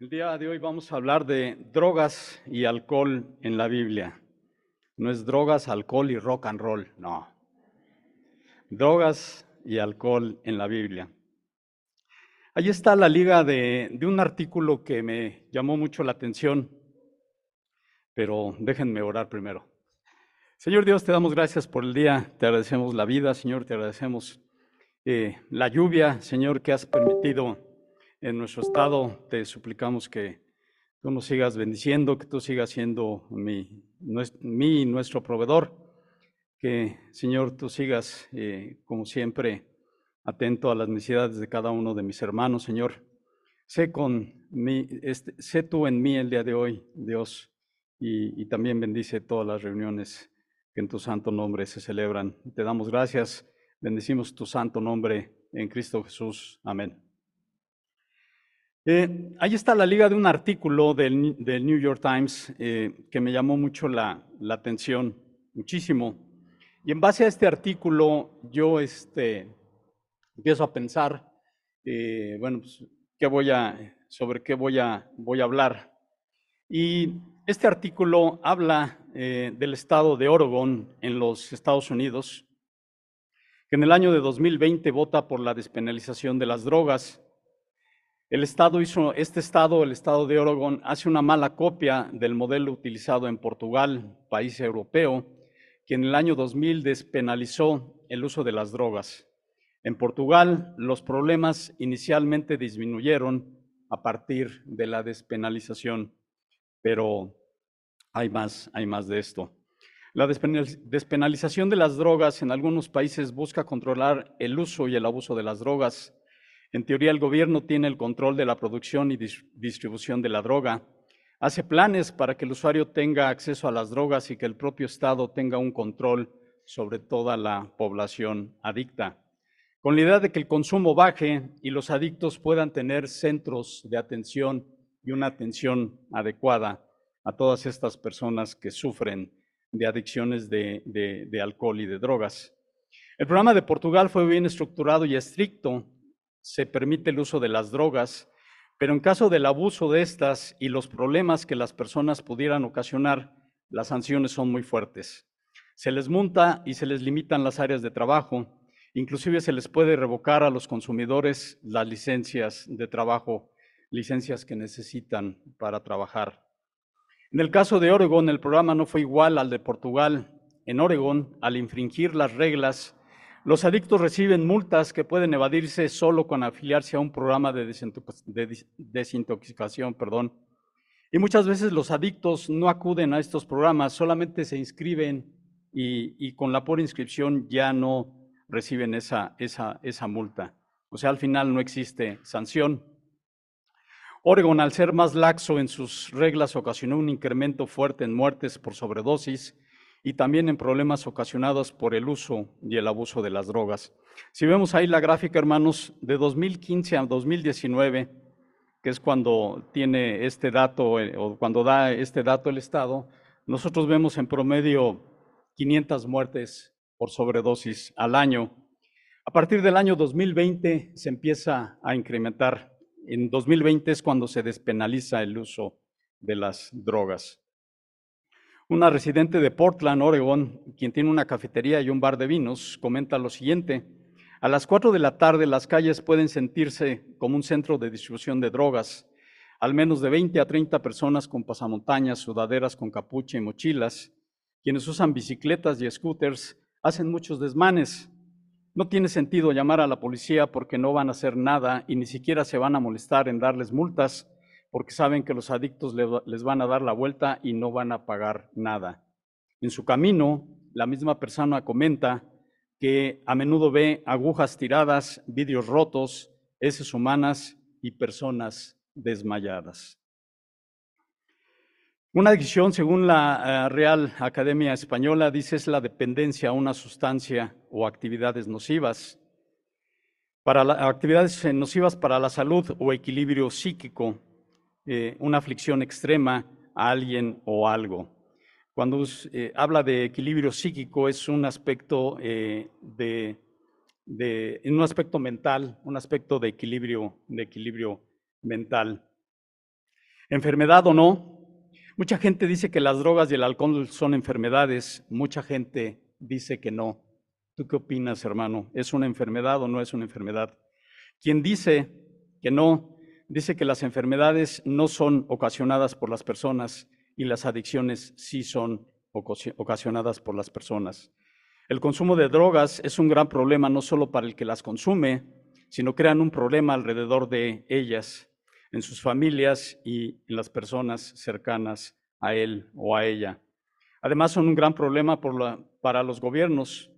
El día de hoy vamos a hablar de drogas y alcohol en la Biblia. No es drogas, alcohol y rock and roll, no. Drogas y alcohol en la Biblia. Ahí está la liga de, de un artículo que me llamó mucho la atención, pero déjenme orar primero. Señor Dios, te damos gracias por el día, te agradecemos la vida, Señor, te agradecemos eh, la lluvia, Señor, que has permitido en nuestro estado, te suplicamos que tú nos sigas bendiciendo, que tú sigas siendo mi, mi nuestro proveedor, que Señor tú sigas, eh, como siempre, atento a las necesidades de cada uno de mis hermanos, Señor. Sé, con mí, este, sé tú en mí el día de hoy, Dios, y, también bendice todas las reuniones que en tu santo nombre se celebran. Te damos gracias, bendecimos tu santo nombre en Cristo Jesús. Amén. Eh, ahí está la liga de un artículo del, New York Times eh, que me llamó mucho la, atención, muchísimo. Y en base a este artículo yo este, empiezo a pensar, eh, bueno, pues, ¿qué voy a, sobre qué voy a, voy a hablar. Y este artículo habla del estado de Oregon en los Estados Unidos, que en el año de 2020 vota por la despenalización de las drogas el Estado este Estado, el Estado de Oregon, hace una mala copia del modelo utilizado en Portugal, país europeo, que en el año 2000 despenalizó el uso de las drogas. En Portugal, los problemas inicialmente disminuyeron a partir de la despenalización, pero hay más, hay más de esto. La despenalización de las drogas en algunos países busca controlar el uso y el abuso de las drogas en teoría, el gobierno tiene el control de la producción y distribución de la droga. Hace planes para que el usuario tenga acceso a las drogas y que el propio Estado tenga un control sobre toda la población adicta. Con la idea de que el consumo baje y los adictos puedan tener centros de atención y una atención adecuada a todas estas personas que sufren de adicciones de, alcohol y de drogas. El programa de Portugal fue bien estructurado y estricto se permite el uso de las drogas, pero en caso del abuso de estas y los problemas que las personas pudieran ocasionar, las sanciones son muy fuertes. Se les multa y se les limitan las áreas de trabajo, inclusive se les puede revocar a los consumidores las licencias de trabajo, licencias que necesitan para trabajar. En el caso de Oregon, el programa no fue igual al de Portugal. En Oregon, al infringir las reglas, los adictos reciben multas que pueden evadirse solo con afiliarse a un programa de, desintoxicación. Perdón. Y muchas veces los adictos no acuden a estos programas, solamente se inscriben y, con la pura inscripción ya no reciben esa, esa, multa. O sea, al final no existe sanción. Oregon, al ser más laxo en sus reglas, ocasionó un incremento fuerte en muertes por sobredosis y también en problemas ocasionados por el uso y el abuso de las drogas. Si vemos ahí la gráfica, hermanos, de 2015 a 2019, que es cuando tiene este dato eh, o cuando da este dato el Estado, nosotros vemos en promedio 500 muertes por sobredosis al año. A partir del año 2020 se empieza a incrementar. En 2020 es cuando se despenaliza el uso de las drogas. Una residente de Portland, Oregon, quien tiene una cafetería y un bar de vinos, comenta lo siguiente. A las 4 de la tarde las calles pueden sentirse como un centro de distribución de drogas. Al menos de 20 a 30 personas con pasamontañas, sudaderas con capucha y mochilas, quienes usan bicicletas y scooters, hacen muchos desmanes. No tiene sentido llamar a la policía porque no van a hacer nada y ni siquiera se van a molestar en darles multas porque saben que los adictos les van a dar la vuelta y no van a pagar nada. En su camino, la misma persona comenta que a menudo ve agujas tiradas, vidrios rotos, heces humanas y personas desmayadas. Una adicción, según la eh, Real Academia Española, dice es la dependencia a una sustancia o actividades nocivas. Para actividades nocivas para la salud o equilibrio psíquico, eh, una aflicción extrema a alguien o algo. Cuando eh, habla de equilibrio psíquico es un aspecto eh, de, en un aspecto mental, un aspecto de equilibrio, de equilibrio mental. Enfermedad o no, mucha gente dice que las drogas y el alcohol son enfermedades, mucha gente dice que no. ¿Tú qué opinas, hermano? ¿Es una enfermedad o no es una enfermedad? Quien dice que no, dice que las enfermedades no son ocasionadas por las personas y las adicciones sí son ocasionadas por las personas. El consumo de drogas es un gran problema no solo para el que las consume, sino crean un problema alrededor de ellas, en sus familias y en las personas cercanas a él o a ella. Además, son un gran problema para los gobiernos.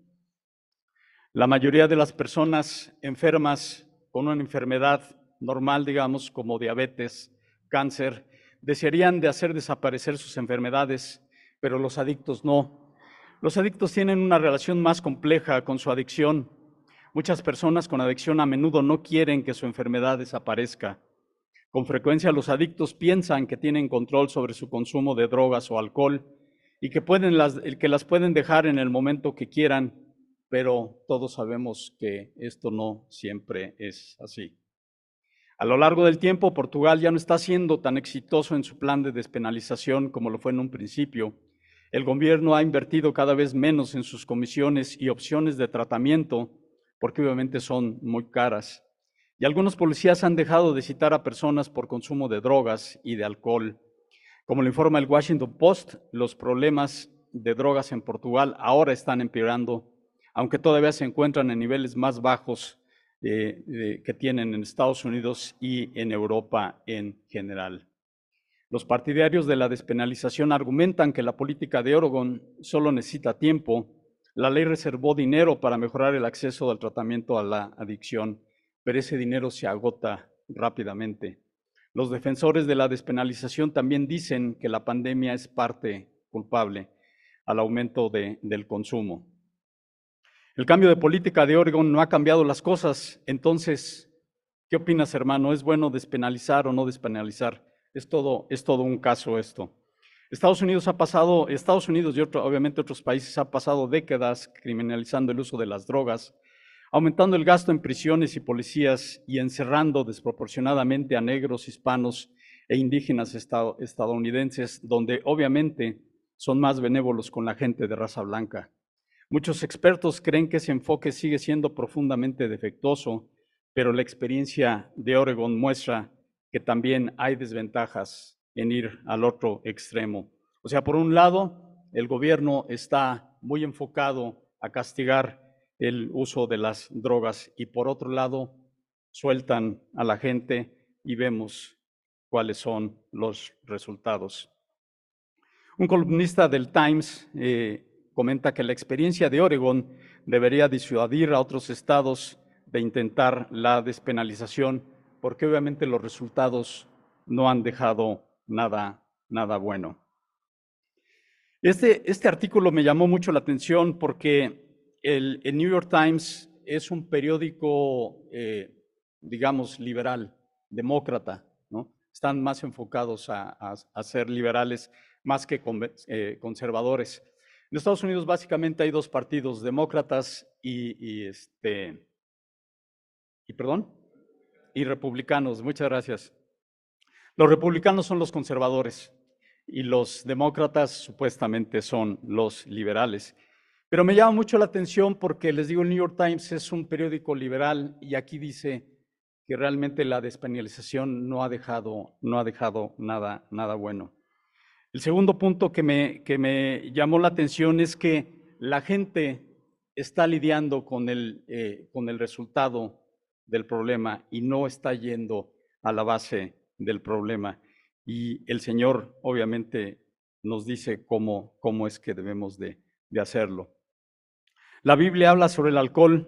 La mayoría de las personas enfermas con una enfermedad normal, digamos, como diabetes, cáncer, desearían de hacer desaparecer sus enfermedades, pero los adictos no. Los adictos tienen una relación más compleja con su adicción. Muchas personas con adicción a menudo no quieren que su enfermedad desaparezca. Con frecuencia los adictos piensan que tienen control sobre su consumo de drogas o alcohol y que, pueden las, que las pueden dejar en el momento que quieran, pero todos sabemos que esto no siempre es así. A lo largo del tiempo, Portugal ya no está siendo tan exitoso en su plan de despenalización como lo fue en un principio. El gobierno ha invertido cada vez menos en sus comisiones y opciones de tratamiento, porque obviamente son muy caras. Y algunos policías han dejado de citar a personas por consumo de drogas y de alcohol. Como lo informa el Washington Post, los problemas de drogas en Portugal ahora están empeorando, aunque todavía se encuentran en niveles más bajos que tienen en Estados Unidos y en Europa en general. Los partidarios de la despenalización argumentan que la política de Oregon solo necesita tiempo. La ley reservó dinero para mejorar el acceso al tratamiento a la adicción, pero ese dinero se agota rápidamente. Los defensores de la despenalización también dicen que la pandemia es parte culpable al aumento del consumo. El cambio de política de Oregon no ha cambiado las cosas. Entonces, ¿qué opinas, hermano? ¿Es bueno despenalizar o no despenalizar? Es todo, es todo un caso esto. Estados Unidos ha pasado, Estados Unidos y obviamente otros países han pasado décadas criminalizando el uso de las drogas, aumentando el gasto en prisiones y policías y encerrando desproporcionadamente a negros, hispanos e indígenas estadounidenses, donde obviamente son más benévolos con la gente de raza blanca. Muchos expertos creen que ese enfoque sigue siendo profundamente defectuoso, pero la experiencia de Oregon muestra que también hay desventajas en ir al otro extremo. O sea, por un lado, el gobierno está muy enfocado a castigar el uso de las drogas y por otro lado, sueltan a la gente y vemos cuáles son los resultados. Un columnista del Times eh, comenta que la experiencia de Oregon debería disuadir a otros estados de intentar la despenalización, porque obviamente los resultados no han dejado nada, nada bueno. Este, este artículo me llamó mucho la atención porque el, New York Times es un periódico, eh, digamos, liberal, demócrata, ¿no? Están más enfocados a, ser liberales más que eh, conservadores. En Estados Unidos básicamente hay dos partidos, demócratas y, este, y perdón, y republicanos. Muchas gracias. Los republicanos son los conservadores y los demócratas supuestamente son los liberales. Pero me llama mucho la atención porque les digo, el New York Times es un periódico liberal y aquí dice que realmente la despenalización no ha dejado, no ha dejado nada, nada bueno. El segundo punto que me, que me llamó la atención es que la gente está lidiando con el, eh, con el resultado del problema y no está yendo a la base del problema. Y el Señor obviamente nos dice cómo, cómo es que debemos de, de hacerlo. La Biblia habla sobre el alcohol,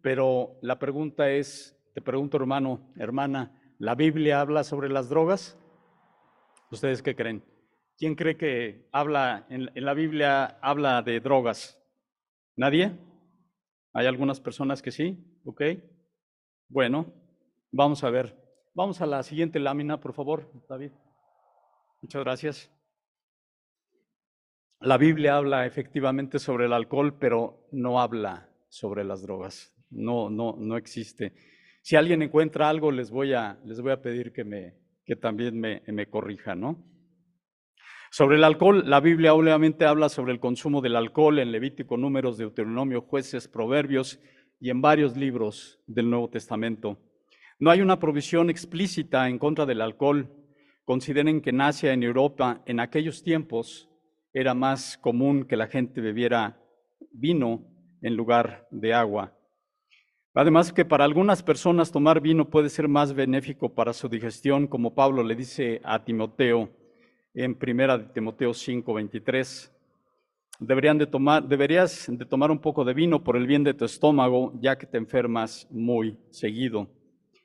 pero la pregunta es, te pregunto hermano, hermana, ¿la Biblia habla sobre las drogas? ¿Ustedes qué creen? ¿Quién cree que habla en, la Biblia habla de drogas? ¿Nadie? ¿Hay algunas personas que sí? ¿Ok? Bueno, vamos a ver. Vamos a la siguiente lámina, por favor, David. Muchas gracias. La Biblia habla efectivamente sobre el alcohol, pero no habla sobre las drogas. No, no, no existe. Si alguien encuentra algo, les voy a, les voy a pedir que me, que también me, me corrija, ¿no? Sobre el alcohol, la Biblia obviamente habla sobre el consumo del alcohol en Levítico, Números, Deuteronomio, Jueces, Proverbios y en varios libros del Nuevo Testamento. No hay una provisión explícita en contra del alcohol. Consideren que en Asia, en Europa, en aquellos tiempos era más común que la gente bebiera vino en lugar de agua. Además que para algunas personas tomar vino puede ser más benéfico para su digestión, como Pablo le dice a Timoteo en primera de Timoteo 5:23. Deberían de tomar, deberías de tomar un poco de vino por el bien de tu estómago, ya que te enfermas muy seguido.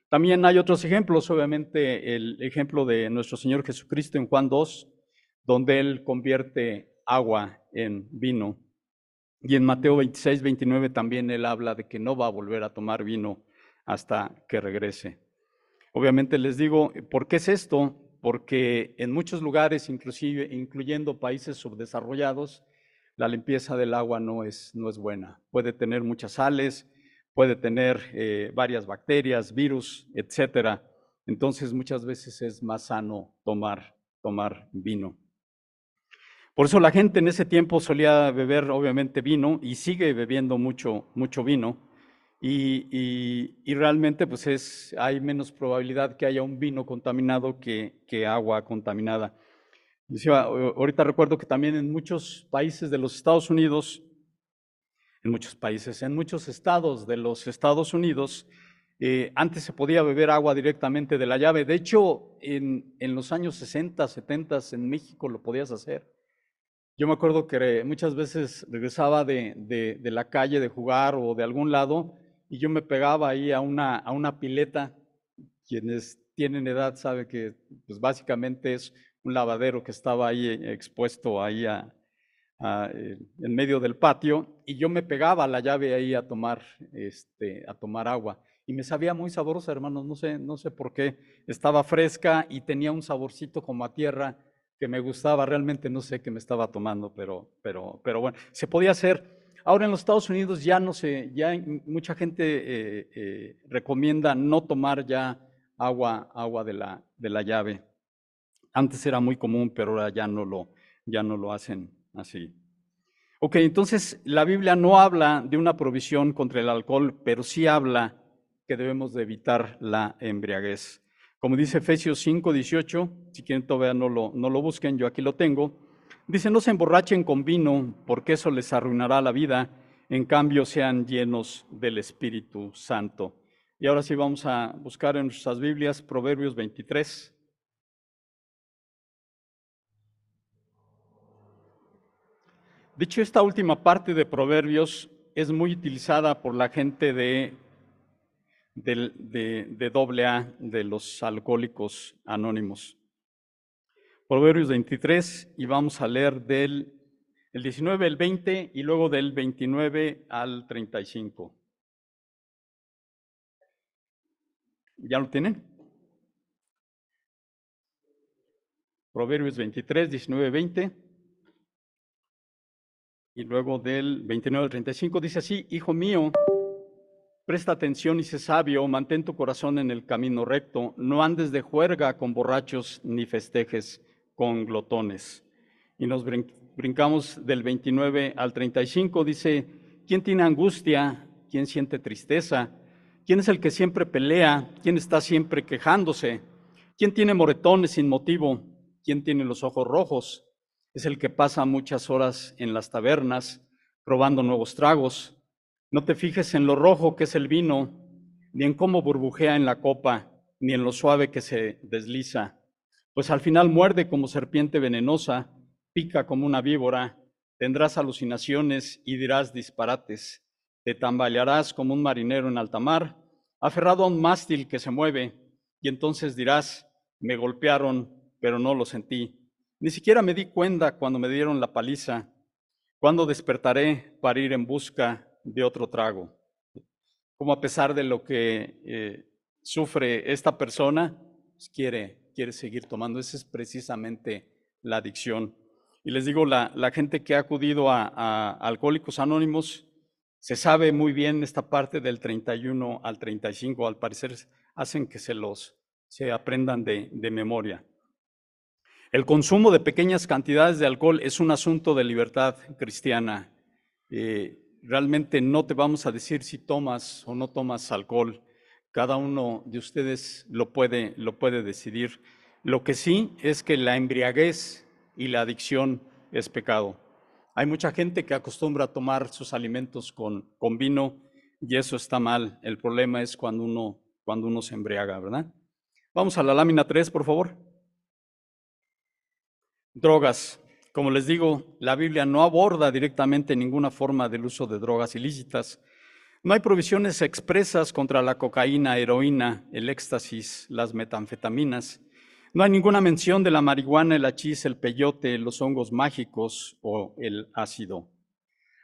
También hay otros ejemplos, obviamente el ejemplo de nuestro Señor Jesucristo en Juan 2, donde Él convierte agua en vino. Y en Mateo 26, 29 también Él habla de que no va a volver a tomar vino hasta que regrese. Obviamente les digo, ¿por qué es esto? Porque en muchos lugares, inclusive incluyendo países subdesarrollados, la limpieza del agua no es, no es buena. Puede tener muchas sales, puede tener eh, varias bacterias, virus, etcétera. Entonces muchas veces es más sano tomar, tomar vino. Por eso la gente en ese tiempo solía beber obviamente vino y sigue bebiendo mucho, mucho vino. Y, realmente pues es, hay menos probabilidad que haya un vino contaminado que, que agua contaminada. ahorita recuerdo que también en muchos países de los Estados Unidos, en muchos países, en muchos estados de los Estados Unidos, eh, antes se podía beber agua directamente de la llave. De hecho, en, en, los años 60, 70 en México lo podías hacer. Yo me acuerdo que muchas veces regresaba de, de, de la calle de jugar o de algún lado y yo me pegaba ahí a una, a una pileta. Quienes tienen edad saben que pues básicamente es un lavadero que estaba ahí eh, expuesto ahí eh, en medio del patio y yo me pegaba la llave ahí a tomar, este, a tomar agua. Y me sabía muy sabrosa, hermanos, no sé, no sé por qué. Estaba fresca y tenía un saborcito como a tierra que me gustaba, realmente no sé qué me estaba tomando, pero, pero, pero bueno, se podía hacer. Ahora en los Estados Unidos ya no sé, ya mucha gente eh, eh, recomienda no tomar ya agua, agua de, la, de la llave. Antes era muy común, pero ahora ya no lo, ya no lo hacen así. Ok, entonces la Biblia no habla de una provisión contra el alcohol, pero sí habla que debemos de evitar la embriaguez. Como dice Efesios 5, 18, si quieren todavía no lo, no lo busquen, yo aquí lo tengo. Dice, no se emborrachen con vino, porque eso les arruinará la vida, en cambio sean llenos del Espíritu Santo. Y ahora sí vamos a buscar en nuestras Biblias Proverbios 23. Dicho esta última parte de Proverbios es muy utilizada por la gente de, de, de, de los alcohólicos anónimos. Proverbios 23 y vamos a leer del el 19 al 20 y luego del 29 al 35. ¿Ya lo tienen? Proverbios 23, 19, 20. Y luego del 29 al 35 dice así, Hijo mío, presta atención y sé sabio, mantén tu corazón en el camino recto, no andes de juerga con borrachos ni festejes con glotones. Y nos brincamos del 29 al 35, dice, ¿quién tiene angustia? ¿Quién siente tristeza? ¿Quién es el que siempre pelea? ¿Quién está siempre quejándose? ¿Quién tiene moretones sin motivo? ¿Quién tiene los ojos rojos? Es el que pasa muchas horas en las tabernas probando nuevos tragos. No te fijes en lo rojo que es el vino, ni en cómo burbujea en la copa, ni en lo suave que se desliza pues al final muerde como serpiente venenosa, pica como una víbora, tendrás alucinaciones y dirás disparates, te tambalearás como un marinero en alta mar, aferrado a un mástil que se mueve, y entonces dirás, me golpearon, pero no lo sentí. Ni siquiera me di cuenta cuando me dieron la paliza, cuando despertaré para ir en busca de otro trago. Como a pesar de lo que eh, sufre esta persona, pues quiere quiere seguir tomando. Esa es precisamente la adicción. Y les digo, la, la gente que ha acudido a, Alcohólicos Anónimos se sabe muy bien esta parte del 31 al 35. Al parecer hacen que se los, se aprendan de, memoria. El consumo de pequeñas cantidades de alcohol es un asunto de libertad cristiana. Eh, realmente no te vamos a decir si tomas o no tomas alcohol. Cada uno de ustedes lo puede, lo puede decidir. Lo que sí es que la embriaguez y la adicción es pecado. Hay mucha gente que acostumbra a tomar sus alimentos con, con vino y eso está mal. El problema es cuando uno, cuando uno se embriaga, ¿verdad? Vamos a la lámina 3, por favor. Drogas. Como les digo, la Biblia no aborda directamente ninguna forma del uso de drogas ilícitas. No hay provisiones expresas contra la cocaína, heroína, el éxtasis, las metanfetaminas. No hay ninguna mención de la marihuana, el hachís, el peyote, los hongos mágicos o el ácido.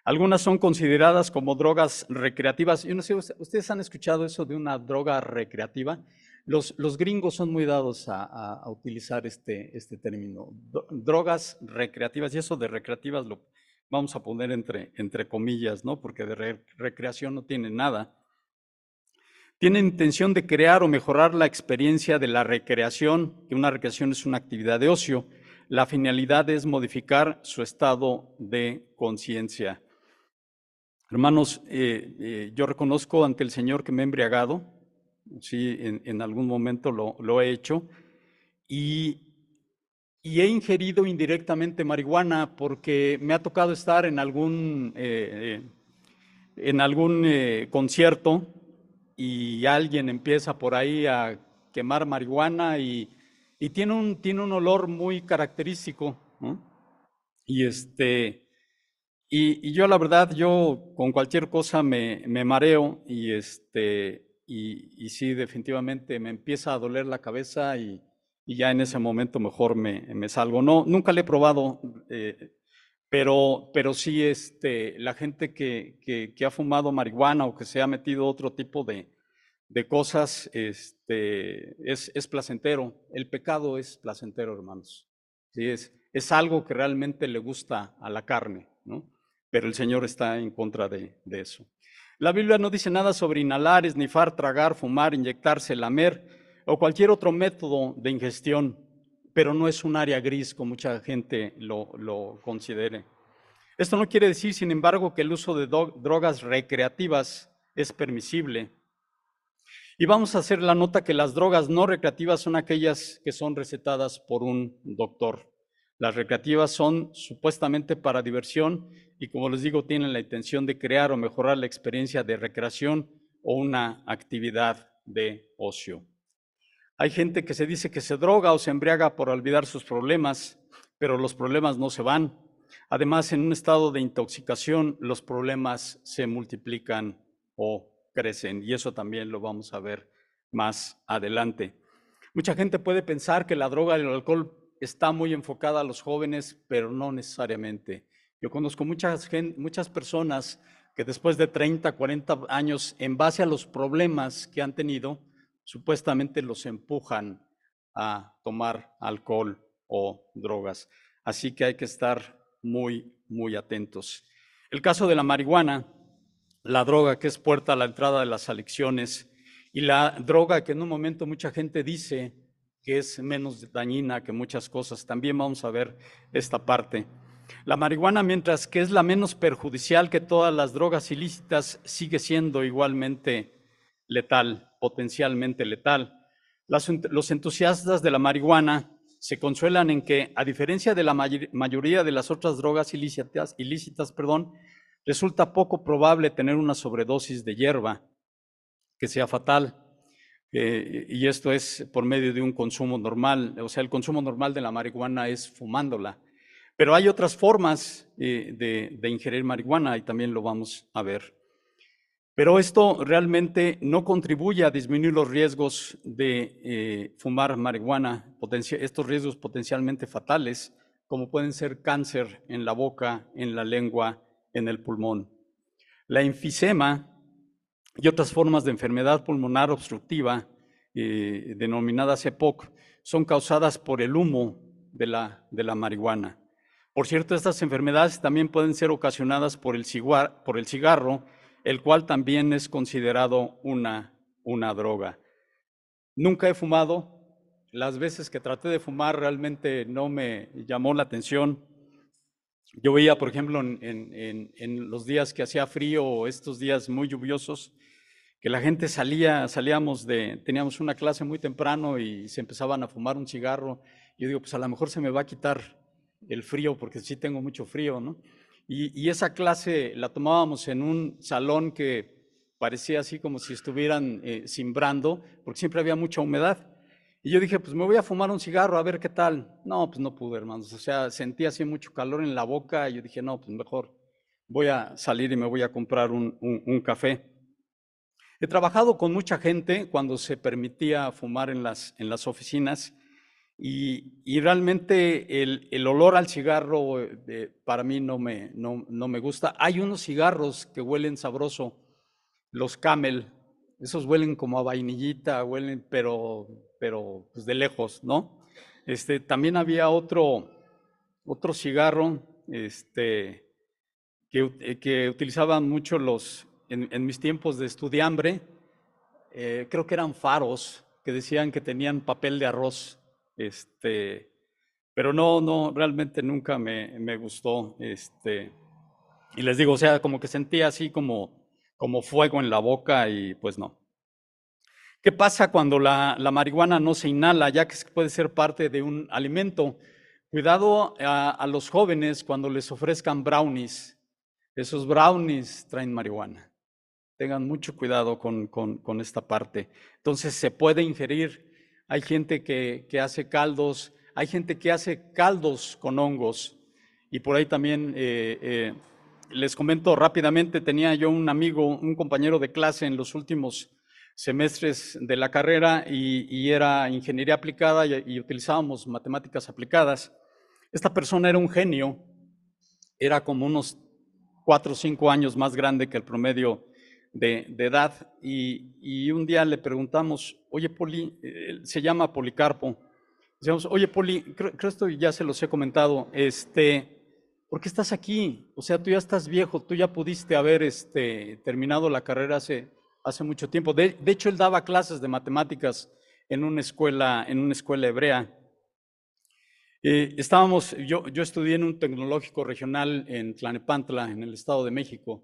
Algunas son consideradas como drogas recreativas. Yo no sé, ¿ustedes han escuchado eso de una droga recreativa? Los, gringos son muy dados a, utilizar este, este término, drogas recreativas, y eso de recreativas lo vamos a poner entre, entre comillas, ¿no? Porque de recreación no tiene nada. Tiene intención de crear o mejorar la experiencia de la recreación, que una recreación es una actividad de ocio. La finalidad es modificar su estado de conciencia. Hermanos, eh, eh, yo reconozco ante el Señor que me he embriagado, sí, en, algún momento lo, he hecho, y, he ingerido indirectamente marihuana porque me ha tocado estar en algún, eh, en algún concierto y alguien empieza por ahí a quemar marihuana y, tiene, un, tiene un olor muy característico, Y este y, yo la verdad, yo con cualquier cosa me, mareo y, este, y, sí, definitivamente me empieza a doler la cabeza y, ya en ese momento mejor me, salgo. No, nunca le he probado, eh, pero, pero sí este, la gente que, que, ha fumado marihuana o que se ha metido otro tipo de, de cosas, este, es, es, placentero. El pecado es placentero, hermanos. Sí, es, es algo que realmente le gusta a la carne, ¿no? pero el Señor está en contra de, eso. La Biblia no dice nada sobre inhalar, esnifar, tragar, fumar, inyectarse, lamer o cualquier otro método de ingestión, pero no es un área gris como mucha gente lo, lo considere. Esto no quiere decir, sin embargo, que el uso de drogas recreativas es permisible. Y vamos a hacer la nota que las drogas no recreativas son aquellas que son recetadas por un doctor. Las recreativas son supuestamente para diversión y como les digo, tienen la intención de crear o mejorar la experiencia de recreación o una actividad de ocio. Hay gente que se dice que se droga o se embriaga por olvidar sus problemas, pero los problemas no se van. Además, en un estado de intoxicación, los problemas se multiplican o crecen, y eso también lo vamos a ver más adelante. Mucha gente puede pensar que la droga y el alcohol está muy enfocada a los jóvenes, pero no necesariamente. Yo conozco muchas, muchas personas que después de 30, 40 años, en base a los problemas que han tenido, supuestamente los empujan a tomar alcohol o drogas. Así que hay que estar muy, muy atentos. El caso de la marihuana, la droga que es puerta a la entrada de las adicciones y la droga que en un momento mucha gente dice que es menos dañina que muchas cosas. También vamos a ver esta parte. La marihuana, mientras que es la menos perjudicial que todas las drogas ilícitas, sigue siendo igualmente letal, potencialmente letal. los entusiastas de la marihuana se consuelan en que, a diferencia de la mayoría de las otras drogas ilícitas, ilícitas perdón, resulta poco probable tener una sobredosis de hierba que sea fatal. Eh, y esto es por medio de un consumo normal, o sea, el consumo normal de la marihuana es fumándola. Pero hay otras formas eh, de, ingerir marihuana y también lo vamos a ver. Pero esto realmente no contribuye a disminuir los riesgos de eh, fumar marihuana, estos riesgos potencialmente fatales, como pueden ser cáncer en la boca, en la lengua, en el pulmón. La enfisema y otras formas de enfermedad pulmonar obstructiva, eh, denominadas EPOC, son causadas por el humo de la marihuana. Por cierto, estas enfermedades también pueden ser ocasionadas por el, cigarro, el cual también es considerado una, una droga. Nunca he fumado, las veces que traté de fumar realmente no me llamó la atención. Yo veía, por ejemplo, en, los días que hacía frío o estos días muy lluviosos, que la gente salía, salíamos de, teníamos una clase muy temprano y se empezaban a fumar un cigarro. Yo digo, pues a lo mejor se me va a quitar el frío porque sí tengo mucho frío, ¿no? Y, esa clase la tomábamos en un salón que parecía así como si estuvieran eh, simbrando, porque siempre había mucha humedad. Y yo dije, pues me voy a fumar un cigarro a ver qué tal. No, pues no pude, hermanos. O sea, sentí así mucho calor en la boca y yo dije, no, pues mejor voy a salir y me voy a comprar un, café. He trabajado con mucha gente cuando se permitía fumar en las, en las oficinas y, realmente el, olor al cigarro eh, para mí no me, no, no me gusta. Hay unos cigarros que huelen sabroso, los Camel, esos huelen como a vainillita, huelen, pero pero pues de lejos, ¿no? Este, también había otro, otro cigarro este, que, eh, que utilizaban mucho los, en, mis tiempos de estudiambre, eh, creo que eran faros, que decían que tenían papel de arroz, este, pero no, no, realmente nunca me, me gustó, este, y les digo, o sea, como que sentía así como, como fuego en la boca y pues no. ¿Qué pasa cuando la, marihuana no se inhala, ya que puede ser parte de un alimento? Cuidado a, los jóvenes cuando les ofrezcan brownies. Esos brownies traen marihuana. Tengan mucho cuidado con, esta parte. Entonces se puede ingerir. Hay gente que, hace caldos, hay gente que hace caldos con hongos. Y por ahí también eh, eh, les comento rápidamente, tenía yo un amigo, un compañero de clase en los últimos semestres de la carrera y, era ingeniería aplicada y, utilizábamos matemáticas aplicadas. Esta persona era un genio, era como unos cuatro o cinco años más grande que el promedio de, edad y, un día le preguntamos, oye Poli, se llama Policarpo, decíamos, oye Poli, creo, esto ya se los he comentado, este, ¿por qué estás aquí? O sea, tú ya estás viejo, tú ya pudiste haber este, terminado la carrera hace hace mucho tiempo. De, hecho, él daba clases de matemáticas en una escuela, en una escuela hebrea. Eh, estábamos, yo, yo estudié en un tecnológico regional en Tlanepantla, en el Estado de México,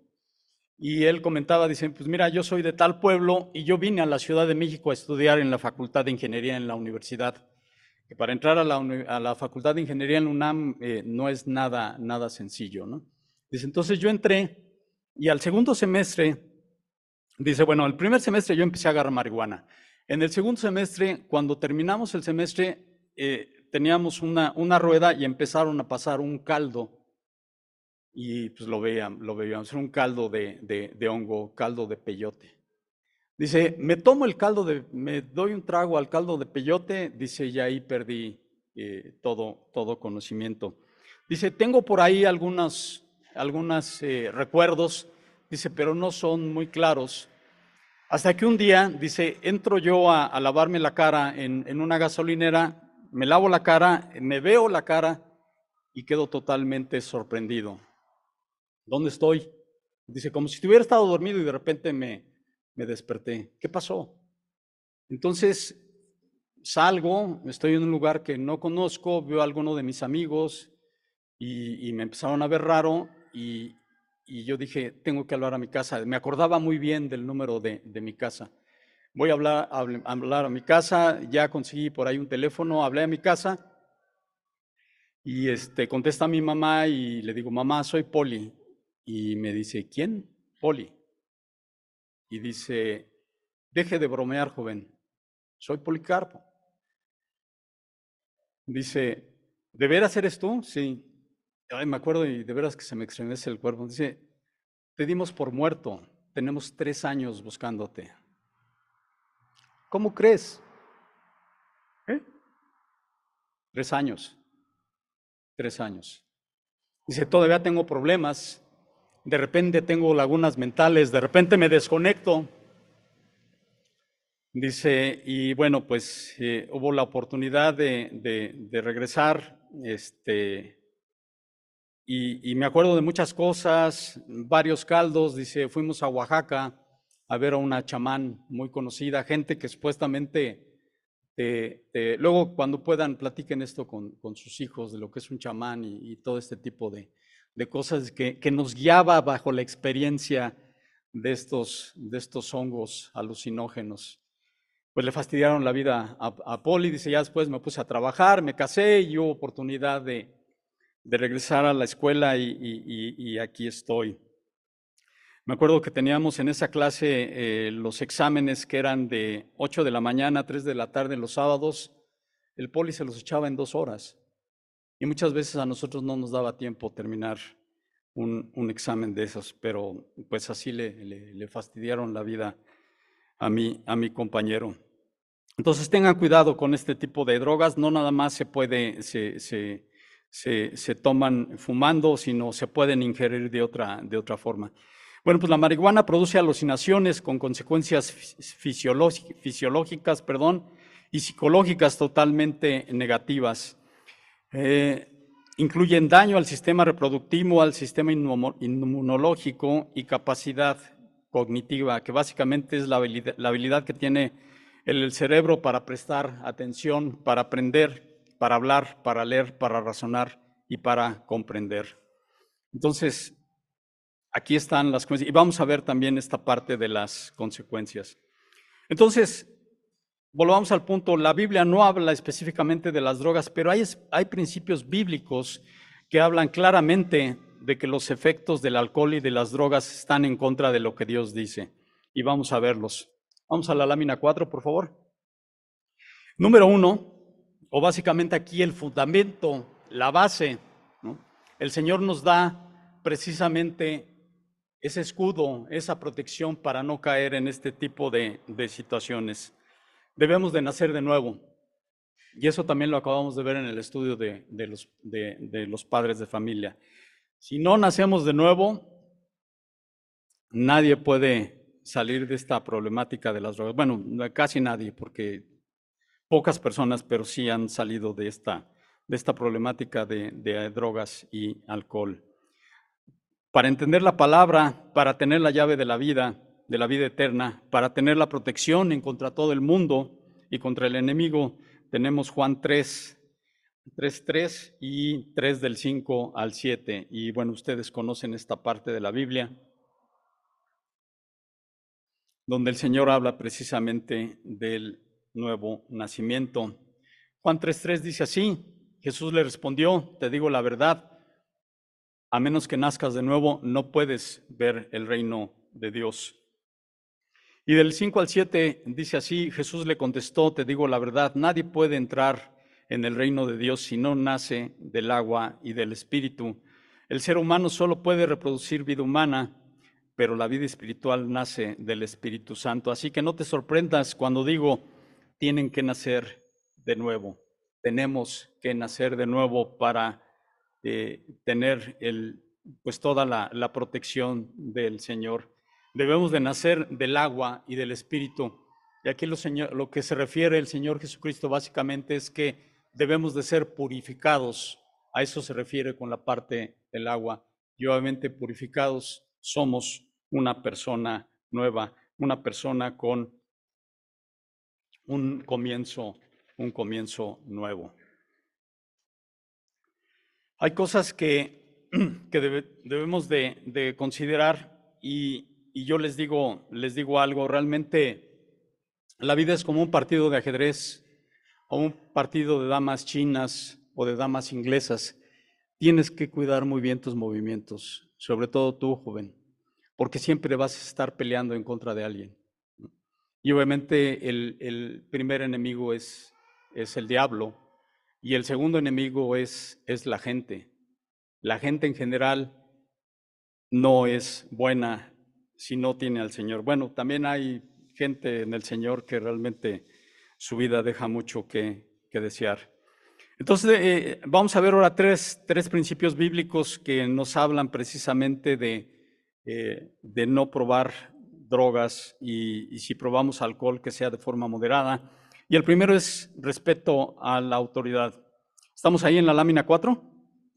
y él comentaba, dice, pues mira, yo soy de tal pueblo y yo vine a la Ciudad de México a estudiar en la Facultad de Ingeniería en la universidad. Que para entrar a la, a la Facultad de Ingeniería en UNAM eh, no es nada, nada sencillo, ¿no? Dice, entonces yo entré y al segundo semestre Dice, bueno, el primer semestre yo empecé a agarrar marihuana. En el segundo semestre, cuando terminamos el semestre, eh, teníamos una, una rueda y empezaron a pasar un caldo. Y pues lo veían, lo veíamos, era un caldo de, de, hongo, caldo de peyote. Dice, me tomo el caldo de, me doy un trago al caldo de peyote, dice, y ahí perdí eh, todo, todo conocimiento. Dice, tengo por ahí algunos, algunos eh, recuerdos dice, pero no son muy claros. Hasta que un día, dice, entro yo a, lavarme la cara en, una gasolinera, me lavo la cara, me veo la cara y quedo totalmente sorprendido. ¿Dónde estoy? Dice, como si hubiera estado dormido y de repente me, me desperté. ¿Qué pasó? Entonces salgo, estoy en un lugar que no conozco, veo a alguno de mis amigos y, y me empezaron a ver raro y, y yo dije, tengo que hablar a mi casa. Me acordaba muy bien del número de, mi casa. Voy a hablar, a hablar a mi casa, ya conseguí por ahí un teléfono, hablé a mi casa y este, contesta a mi mamá y le digo, mamá, soy Poli. Y me dice, ¿quién? Poli. Y dice, deje de bromear, joven, soy Policarpo. Dice, ¿de veras eres tú? Sí. Me acuerdo y de veras que se me estremece el cuerpo. Dice, te dimos por muerto, tenemos tres años buscándote. ¿Cómo crees? ¿Eh? Tres años. Tres años. Dice, todavía tengo problemas, de repente tengo lagunas mentales, de repente me desconecto. Dice, y bueno, pues eh, hubo la oportunidad de, regresar, este, y, me acuerdo de muchas cosas, varios caldos, dice, fuimos a Oaxaca a ver a una chamán muy conocida, gente que supuestamente luego, cuando puedan, platiquen esto con, sus hijos de lo que es un chamán y, todo este tipo de, cosas que, nos guiaba bajo la experiencia de estos, de estos hongos alucinógenos. Pues le fastidiaron la vida a, Poli, dice, ya después me puse a trabajar, me casé y hubo oportunidad de, regresar a la escuela y aquí estoy. Me acuerdo que teníamos en esa clase eh, los exámenes que eran de 8 de la mañana a 3 de la tarde los sábados. El poli se los echaba en dos horas. Y muchas veces a nosotros no nos daba tiempo terminar un, examen de esos, pero pues así le, fastidiaron la vida a mi, a mi compañero. Entonces tengan cuidado con este tipo de drogas, no nada más se puede, se, se, se, toman fumando, sino se pueden ingerir de otra, de otra forma. Bueno, pues la marihuana produce alucinaciones con consecuencias fisiológicas perdón, y psicológicas totalmente negativas. Eh, incluyen daño al sistema reproductivo, al sistema inmunológico y capacidad cognitiva, que básicamente es la habilidad, que tiene el cerebro para prestar atención, para aprender, para hablar, para leer, para razonar y para comprender. Entonces, Aquí están las consecuencias. Y vamos a ver también esta parte de las consecuencias. Entonces, volvamos al punto. La Biblia no habla específicamente de las drogas, pero hay, hay principios bíblicos que hablan claramente de que los efectos del alcohol y de las drogas están en contra de lo que Dios dice. Y vamos a verlos. Vamos a la lámina 4, por favor. Número uno, o básicamente aquí el fundamento, la base. El Señor nos da precisamente ese escudo, esa protección para no caer en este tipo de, situaciones. Debemos de nacer de nuevo. Y eso también lo acabamos de ver en el estudio de, los, de los padres de familia. Si no nacemos de nuevo, nadie puede salir de esta problemática de las drogas. Bueno, casi nadie, porque pocas personas, pero sí han salido de esta, de esta problemática de, de drogas y alcohol. Para entender la palabra, para tener la llave de la vida, de la vida eterna, para tener la protección en contra todo el mundo y contra el enemigo, tenemos Juan 3, 3, 3 y 3 del 5 al 7. Y bueno, ustedes conocen esta parte de la Biblia, donde el Señor habla precisamente del nuevo nacimiento. Juan 3.3 dice así, Jesús le respondió, te digo la verdad, a menos que nazcas de nuevo, no puedes ver el reino de Dios. Y del 5 al 7 dice así, Jesús le contestó, te digo la verdad, nadie puede entrar en el reino de Dios si no nace del agua y del espíritu. El ser humano solo puede reproducir vida humana, pero la vida espiritual nace del Espíritu Santo. Así que no te sorprendas cuando digo, tienen que nacer de nuevo. Tenemos que nacer de nuevo para tener el, pues toda la, protección del Señor. Debemos de nacer del agua y del Espíritu. Y aquí lo, que se refiere el Señor Jesucristo básicamente es que debemos de ser purificados. A eso se refiere con la parte del agua. Y obviamente purificados somos una persona nueva, una persona con un comienzo, un comienzo nuevo. Hay cosas que, debemos de, considerar y, yo les digo, les digo algo, realmente la vida es como un partido de ajedrez o un partido de damas chinas o de damas inglesas. Tienes que cuidar muy bien tus movimientos, sobre todo tú, joven, porque siempre vas a estar peleando en contra de alguien. Y obviamente el, el primer enemigo es, es el diablo, y el segundo enemigo es, es la gente. La gente en general no es buena si no tiene al Señor. Bueno, también hay gente en el Señor que realmente su vida deja mucho que, desear. Entonces, eh, vamos a ver ahora tres, tres, principios bíblicos que nos hablan precisamente de, eh, de no probar drogas y, y, si probamos alcohol que sea de forma moderada. Y el primero es respeto a la autoridad. ¿Estamos ahí en la lámina 4?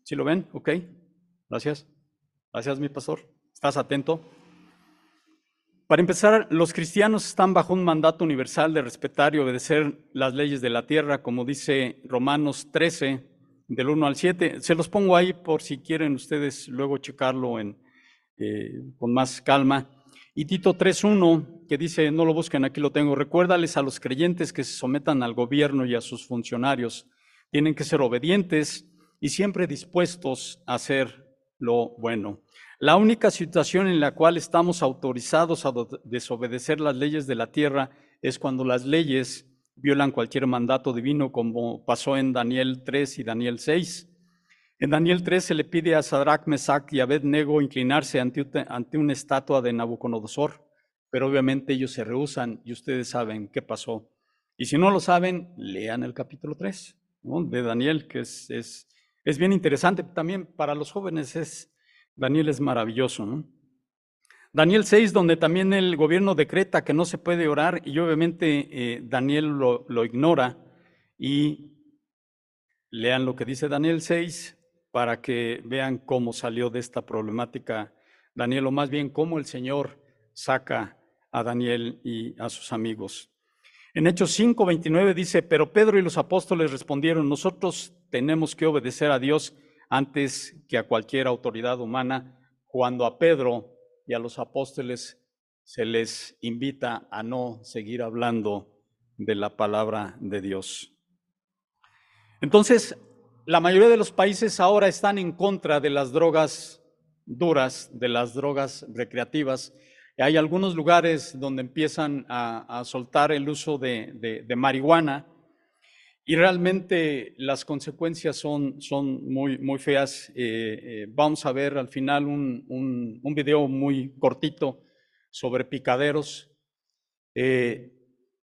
¿Sí lo ven? Ok. Gracias. Gracias, mi pastor. ¿Estás atento? Para empezar, los cristianos están bajo un mandato universal de respetar y obedecer las leyes de la tierra, como dice Romanos 13, del 1 al 7. Se los pongo ahí por si quieren ustedes luego checarlo en, eh, con más calma. Y Tito 3.1, que dice, no lo busquen, aquí lo tengo, recuérdales a los creyentes que se sometan al gobierno y a sus funcionarios. Tienen que ser obedientes y siempre dispuestos a hacer lo bueno. La única situación en la cual estamos autorizados a desobedecer las leyes de la tierra es cuando las leyes violan cualquier mandato divino, como pasó en Daniel 3 y Daniel 6. En Daniel 3 se le pide a Sadrach, Mesach y Abednego inclinarse ante, ante una estatua de Nabucodonosor, pero obviamente ellos se rehusan y ustedes saben qué pasó. Y si no lo saben, lean el capítulo 3 de Daniel, que es, es, es bien interesante. También para los jóvenes es Daniel es maravilloso, ¿no? Daniel 6, donde también el gobierno decreta que no se puede orar y obviamente eh, Daniel lo, lo, ignora y lean lo que dice Daniel 6 para que vean cómo salió de esta problemática Daniel, o más bien cómo el Señor saca a Daniel y a sus amigos. En Hechos 5, 29 dice, pero Pedro y los apóstoles respondieron, nosotros tenemos que obedecer a Dios antes que a cualquier autoridad humana, cuando a Pedro y a los apóstoles se les invita a no seguir hablando de la palabra de Dios. Entonces, la mayoría de los países ahora están en contra de las drogas duras, de las drogas recreativas. Hay algunos lugares donde empiezan a, soltar el uso de marihuana y realmente las consecuencias son, son muy, muy feas. Eh, eh, vamos a ver al final un, un, video muy cortito sobre picaderos. Eh,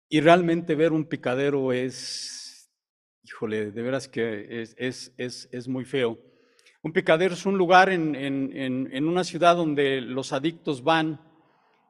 y realmente ver un picadero es, híjole, de veras que es, es, es, es muy feo. Un picadero es un lugar en, en, en, una ciudad donde los adictos van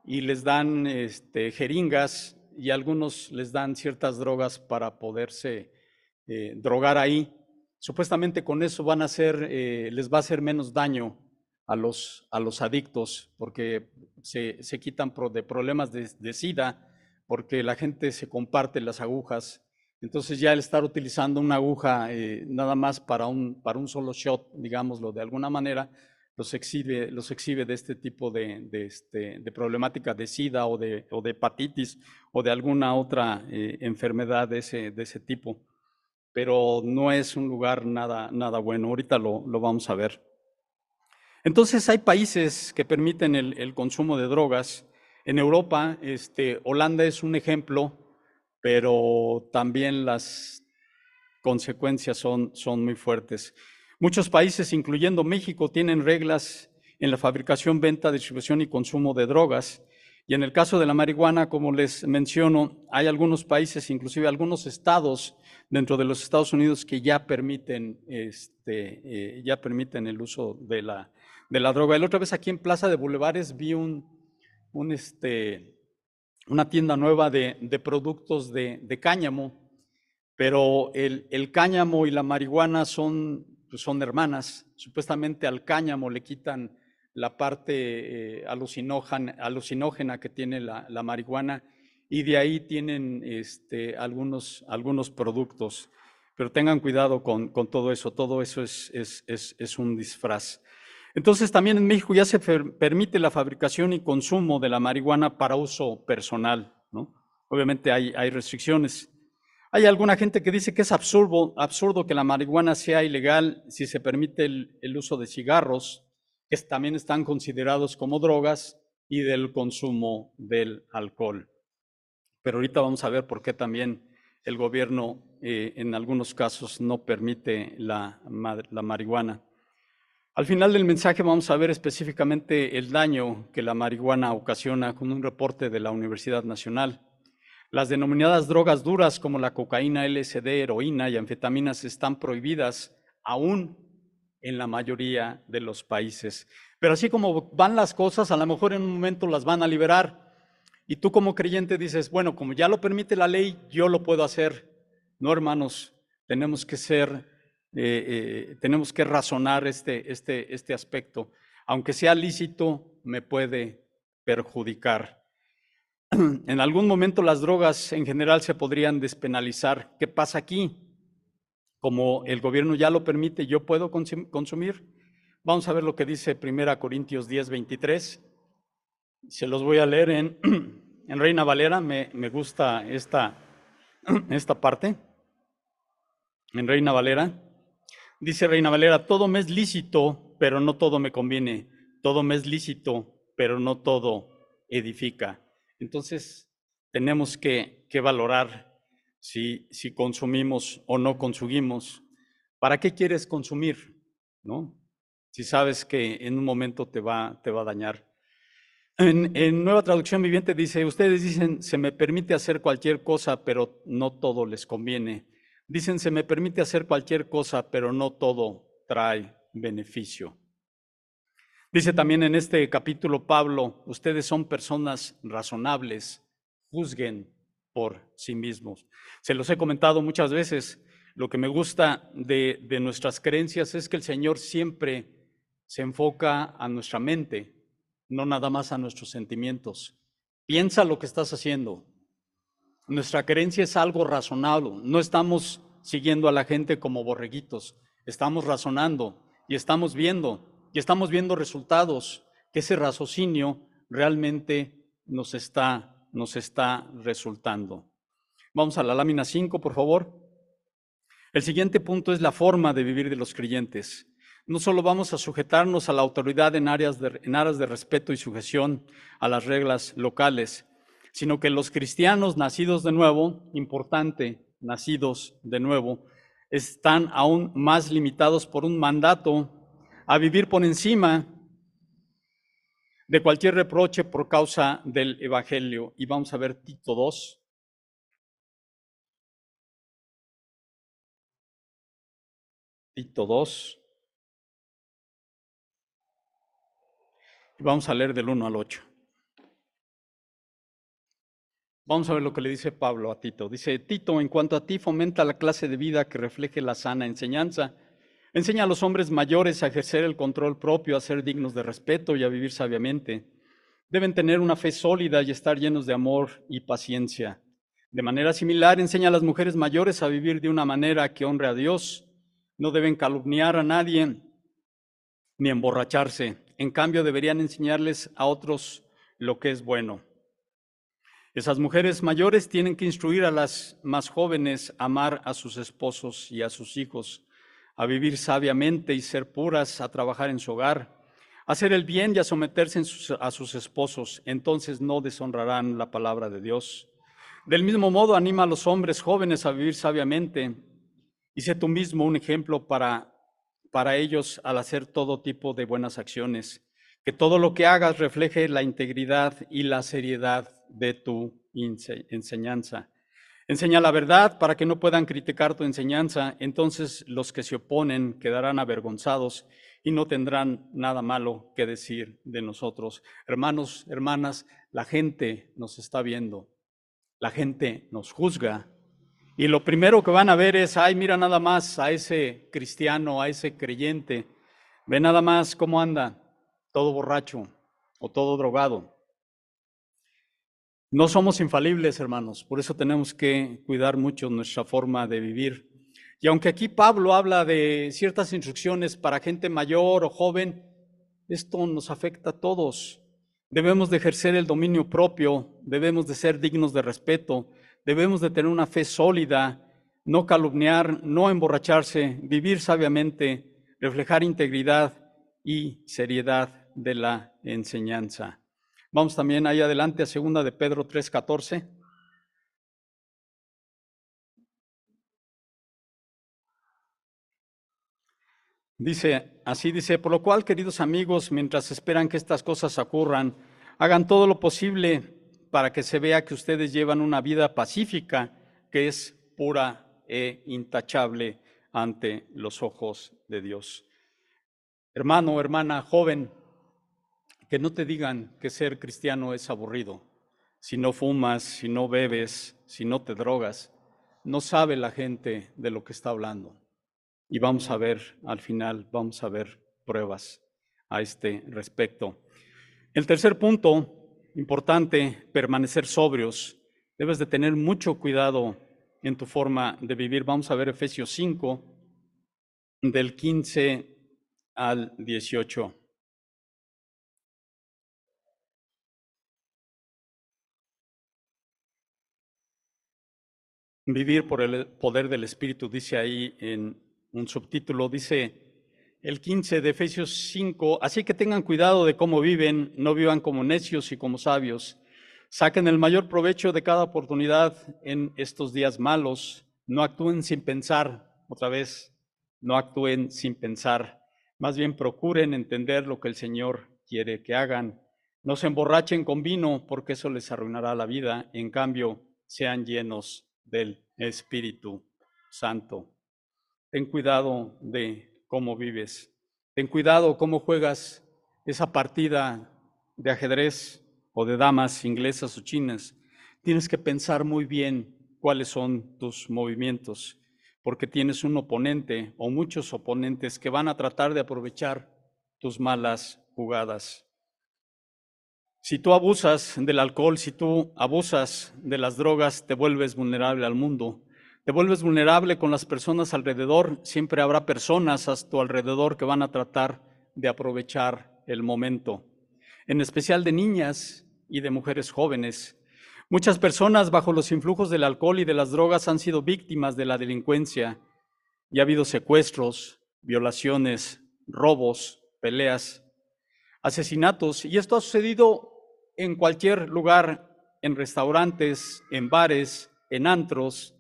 y les dan este, jeringas y algunos les dan ciertas drogas para poderse eh, drogar ahí. Supuestamente con eso van a hacer, eh, les va a hacer menos daño a los, a los adictos porque se, se quitan de problemas de, de, SIDA, porque la gente se comparte las agujas. Entonces ya el estar utilizando una aguja eh, nada más para un, para un solo shot, digámoslo de alguna manera, los exhibe, los exhibe de este tipo de, de, este, de problemática de SIDA o de, o de hepatitis o de alguna otra enfermedad de ese, de ese tipo pero no es un lugar nada, nada bueno. Ahorita lo, lo vamos a ver. Entonces hay países que permiten el, el consumo de drogas. En Europa, este, Holanda es un ejemplo, pero también las consecuencias son, son muy fuertes. Muchos países, incluyendo México, tienen reglas en la fabricación, venta, distribución y consumo de drogas. Y en el caso de la marihuana, como les menciono, hay algunos países, inclusive algunos estados dentro de los Estados Unidos que ya permiten, este, eh, ya permiten el uso de la, de la droga. La otra vez aquí en Plaza de Bulevares vi un, este, una tienda nueva de, productos de, de, cáñamo, pero el, el, cáñamo y la marihuana son, pues son hermanas. Supuestamente al cáñamo le quitan la parte eh, alucinógena, que tiene la, la marihuana y de ahí tienen este, algunos, algunos productos. Pero tengan cuidado con, con todo eso, todo eso es, es, es, es, un disfraz. Entonces también en México ya se permite la fabricación y consumo de la marihuana para uso personal. ¿no? Obviamente hay, hay restricciones. Hay alguna gente que dice que es absurdo, absurdo que la marihuana sea ilegal si se permite el, el uso de cigarros, que también están considerados como drogas, y del consumo del alcohol pero ahorita vamos a ver por qué también el gobierno eh, en algunos casos no permite la, la marihuana. Al final del mensaje vamos a ver específicamente el daño que la marihuana ocasiona con un reporte de la Universidad Nacional. Las denominadas drogas duras como la cocaína, LSD, heroína y anfetaminas están prohibidas aún en la mayoría de los países. Pero así como van las cosas, a lo mejor en un momento las van a liberar. Y tú como creyente dices, bueno, como ya lo permite la ley, yo lo puedo hacer. No, hermanos, tenemos que ser, eh, eh, tenemos que razonar este, este, este aspecto. Aunque sea lícito, me puede perjudicar. en algún momento las drogas en general se podrían despenalizar. ¿Qué pasa aquí? Como el gobierno ya lo permite, yo puedo consumir. Vamos a ver lo que dice 1 Corintios 10, 23. Se los voy a leer en, en Reina Valera, me, me gusta esta, esta parte. En Reina Valera. Dice Reina Valera, todo me es lícito, pero no todo me conviene. Todo me es lícito, pero no todo edifica. Entonces, tenemos que, valorar si, consumimos o no consumimos. ¿Para qué quieres consumir? ¿No? Si sabes que en un momento te va, te va a dañar. En, en, Nueva Traducción Viviente dice, ustedes dicen, se me permite hacer cualquier cosa, pero no todo les conviene. Dicen, se me permite hacer cualquier cosa, pero no todo trae beneficio. Dice también en este capítulo Pablo, ustedes son personas razonables, juzguen por sí mismos. Se los he comentado muchas veces, lo que me gusta de, nuestras creencias es que el Señor siempre se enfoca a nuestra mente, no nada más a nuestros sentimientos. Piensa lo que estás haciendo. Nuestra creencia es algo razonable, no estamos siguiendo a la gente como borreguitos, estamos razonando y estamos viendo y estamos viendo resultados, que ese raciocinio realmente nos está, nos está resultando. Vamos a la lámina 5, por favor. El siguiente punto es la forma de vivir de los creyentes. No solo vamos a sujetarnos a la autoridad en, áreas de, de respeto y sujeción a las reglas locales, sino que los cristianos nacidos de nuevo, importante, nacidos de nuevo, están aún más limitados por un mandato a vivir por encima de cualquier reproche por causa del Evangelio. Y vamos a ver Tito 2. Tito 2. Y vamos a leer del 1 al 8. Vamos a ver lo que le dice Pablo a Tito. Dice, Tito, en cuanto a ti, fomenta la clase de vida que refleje la sana enseñanza Enseña a los hombres mayores a ejercer el control propio, a ser dignos de respeto y a vivir sabiamente. Deben tener una fe sólida y estar llenos de amor y paciencia. De manera similar, enseña a las mujeres mayores a vivir de una manera que honre a Dios. No deben calumniar a nadie ni emborracharse. En cambio, deberían enseñarles a otros lo que es bueno. Esas mujeres mayores tienen que instruir a las más jóvenes a amar a sus esposos y a sus hijos a vivir sabiamente y ser puras, a trabajar en su hogar, a hacer el bien y a someterse a sus esposos, entonces no deshonrarán la palabra de Dios. Del mismo modo, anima a los hombres jóvenes a vivir sabiamente y sé tú mismo un ejemplo para, para ellos al hacer todo tipo de buenas acciones. Que todo lo que hagas refleje la integridad y la seriedad de tu enseñanza. Enseña la verdad para que no puedan criticar tu enseñanza, entonces los que se oponen quedarán avergonzados y no tendrán nada malo que decir de nosotros. Hermanos, hermanas, la gente nos está viendo, la gente nos juzga y lo primero que van a ver es, ay, mira nada más a ese cristiano, a ese creyente, ve nada más cómo anda, todo borracho o todo drogado. No somos infalibles, hermanos, por eso tenemos que cuidar mucho nuestra forma de vivir. Y aunque aquí Pablo habla de ciertas instrucciones para gente mayor o joven, esto nos afecta a todos. Debemos de ejercer el dominio propio, debemos de ser dignos de respeto, debemos de tener una fe sólida, no calumniar, no emborracharse, vivir sabiamente, reflejar integridad y seriedad de la enseñanza. Vamos también ahí adelante a segunda de Pedro 3:14. Dice, así dice, por lo cual, queridos amigos, mientras esperan que estas cosas ocurran, hagan todo lo posible para que se vea que ustedes llevan una vida pacífica, que es pura e intachable ante los ojos de Dios. Hermano, hermana, joven, que no te digan que ser cristiano es aburrido. Si no fumas, si no bebes, si no te drogas, no sabe la gente de lo que está hablando. Y vamos a ver, al final, vamos a ver pruebas a este respecto. El tercer punto importante permanecer sobrios. Debes de tener mucho cuidado en tu forma de vivir. Vamos a ver Efesios 5, del 15 al 18. Vivir por el poder del Espíritu, dice ahí en un subtítulo, dice el 15 de Efesios 5, así que tengan cuidado de cómo viven, no vivan como necios y como sabios. Saquen el mayor provecho de cada oportunidad en estos días malos. No actúen sin pensar, otra vez, no actúen sin pensar. Más bien procuren entender lo que el Señor quiere que hagan. No se emborrachen con vino porque eso les arruinará la vida. En cambio, sean llenos del Espíritu Santo. Ten cuidado de cómo vives. Ten cuidado cómo juegas esa partida de ajedrez o de damas inglesas o chinas. Tienes que pensar muy bien cuáles son tus movimientos, porque tienes un oponente o muchos oponentes que van a tratar de aprovechar tus malas jugadas. Si tú abusas del alcohol, si tú abusas de las drogas, te vuelves vulnerable al mundo. Te vuelves vulnerable con las personas alrededor. Siempre habrá personas a tu alrededor que van a tratar de aprovechar el momento, en especial de niñas y de mujeres jóvenes. Muchas personas bajo los influjos del alcohol y de las drogas han sido víctimas de la delincuencia y ha habido secuestros, violaciones, robos, peleas, asesinatos. Y esto ha sucedido en cualquier lugar, en restaurantes, en bares, en antros,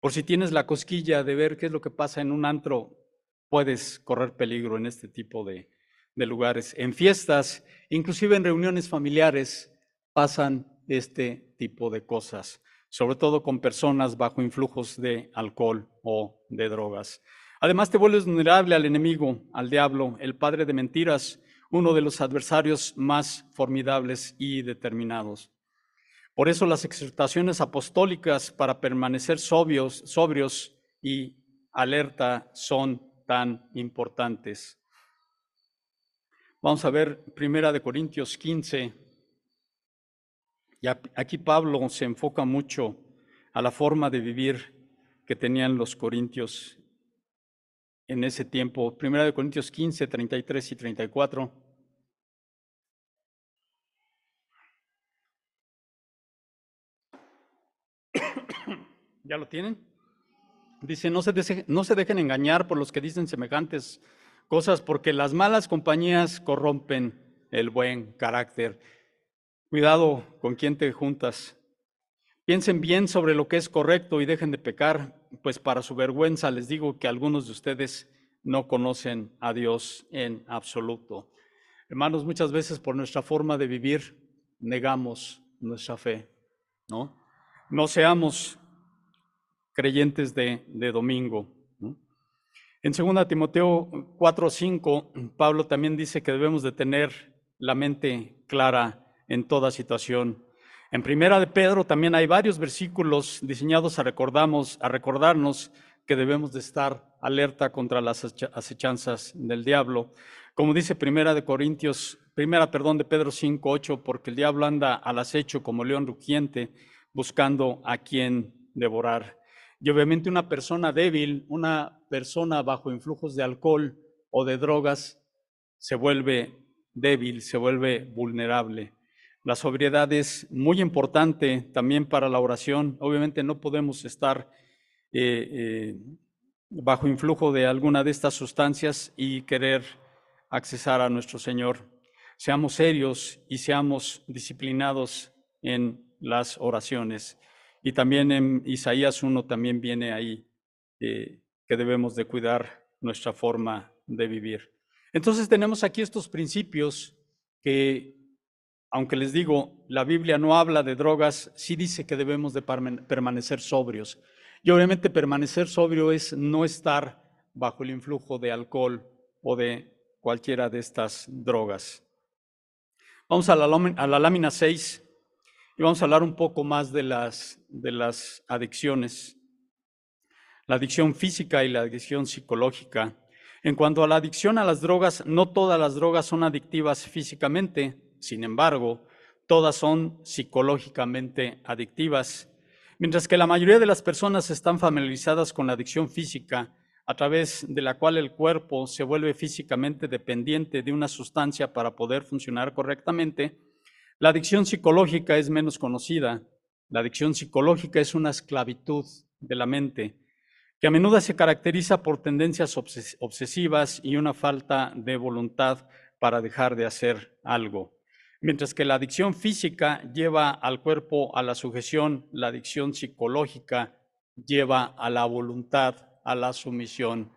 por si tienes la cosquilla de ver qué es lo que pasa en un antro, puedes correr peligro en este tipo de, lugares. En fiestas, inclusive en reuniones familiares, pasan este tipo de cosas, sobre todo con personas bajo influjos de alcohol o de drogas. Además, te vuelves vulnerable al enemigo, al diablo, el padre de mentiras, uno de los adversarios más formidables y determinados. Por eso las exhortaciones apostólicas para permanecer sobrios, sobrios y alerta son tan importantes. Vamos a ver Primera de Corintios 15. Y aquí Pablo se enfoca mucho a la forma de vivir que tenían los corintios en ese tiempo. Primera de Corintios 15, 33 y 34. ¿Ya lo tienen? Dice, no se, no se dejen engañar por los que dicen semejantes cosas, porque las malas compañías corrompen el buen carácter. Cuidado con quién te juntas. Piensen bien sobre lo que es correcto y dejen de pecar, pues para su vergüenza les digo que algunos de ustedes no conocen a Dios en absoluto. Hermanos, muchas veces por nuestra forma de vivir negamos nuestra fe, ¿no? No seamos creyentes de, domingo. En 2 Timoteo 4:5, Pablo también dice que debemos de tener la mente clara en toda situación. En Primera de Pedro también hay varios versículos diseñados a, recordamos, a recordarnos que debemos de estar alerta contra las acechanzas del diablo. Como dice Primera de Corintios, Primera, perdón, de Pedro 5:8, porque el diablo anda al acecho como león rugiente, buscando a quien devorar. Y obviamente una persona débil, una persona bajo influjos de alcohol o de drogas, se vuelve débil, se vuelve vulnerable. La sobriedad es muy importante también para la oración. Obviamente no podemos estar eh, eh, bajo influjo de alguna de estas sustancias y querer accesar a nuestro Señor. Seamos serios y seamos disciplinados en las oraciones. Y también en Isaías 1 también viene ahí eh, que debemos de cuidar nuestra forma de vivir. Entonces tenemos aquí estos principios que, aunque les digo, la Biblia no habla de drogas, sí dice que debemos de permanecer sobrios. Y obviamente permanecer sobrio es no estar bajo el influjo de alcohol o de cualquiera de estas drogas. Vamos a la, a la lámina 6. Y vamos a hablar un poco más de las, de las adicciones, la adicción física y la adicción psicológica. En cuanto a la adicción a las drogas, no todas las drogas son adictivas físicamente, sin embargo, todas son psicológicamente adictivas. Mientras que la mayoría de las personas están familiarizadas con la adicción física, a través de la cual el cuerpo se vuelve físicamente dependiente de una sustancia para poder funcionar correctamente, la adicción psicológica es menos conocida. La adicción psicológica es una esclavitud de la mente que a menudo se caracteriza por tendencias obsesivas y una falta de voluntad para dejar de hacer algo. Mientras que la adicción física lleva al cuerpo a la sujeción, la adicción psicológica lleva a la voluntad, a la sumisión.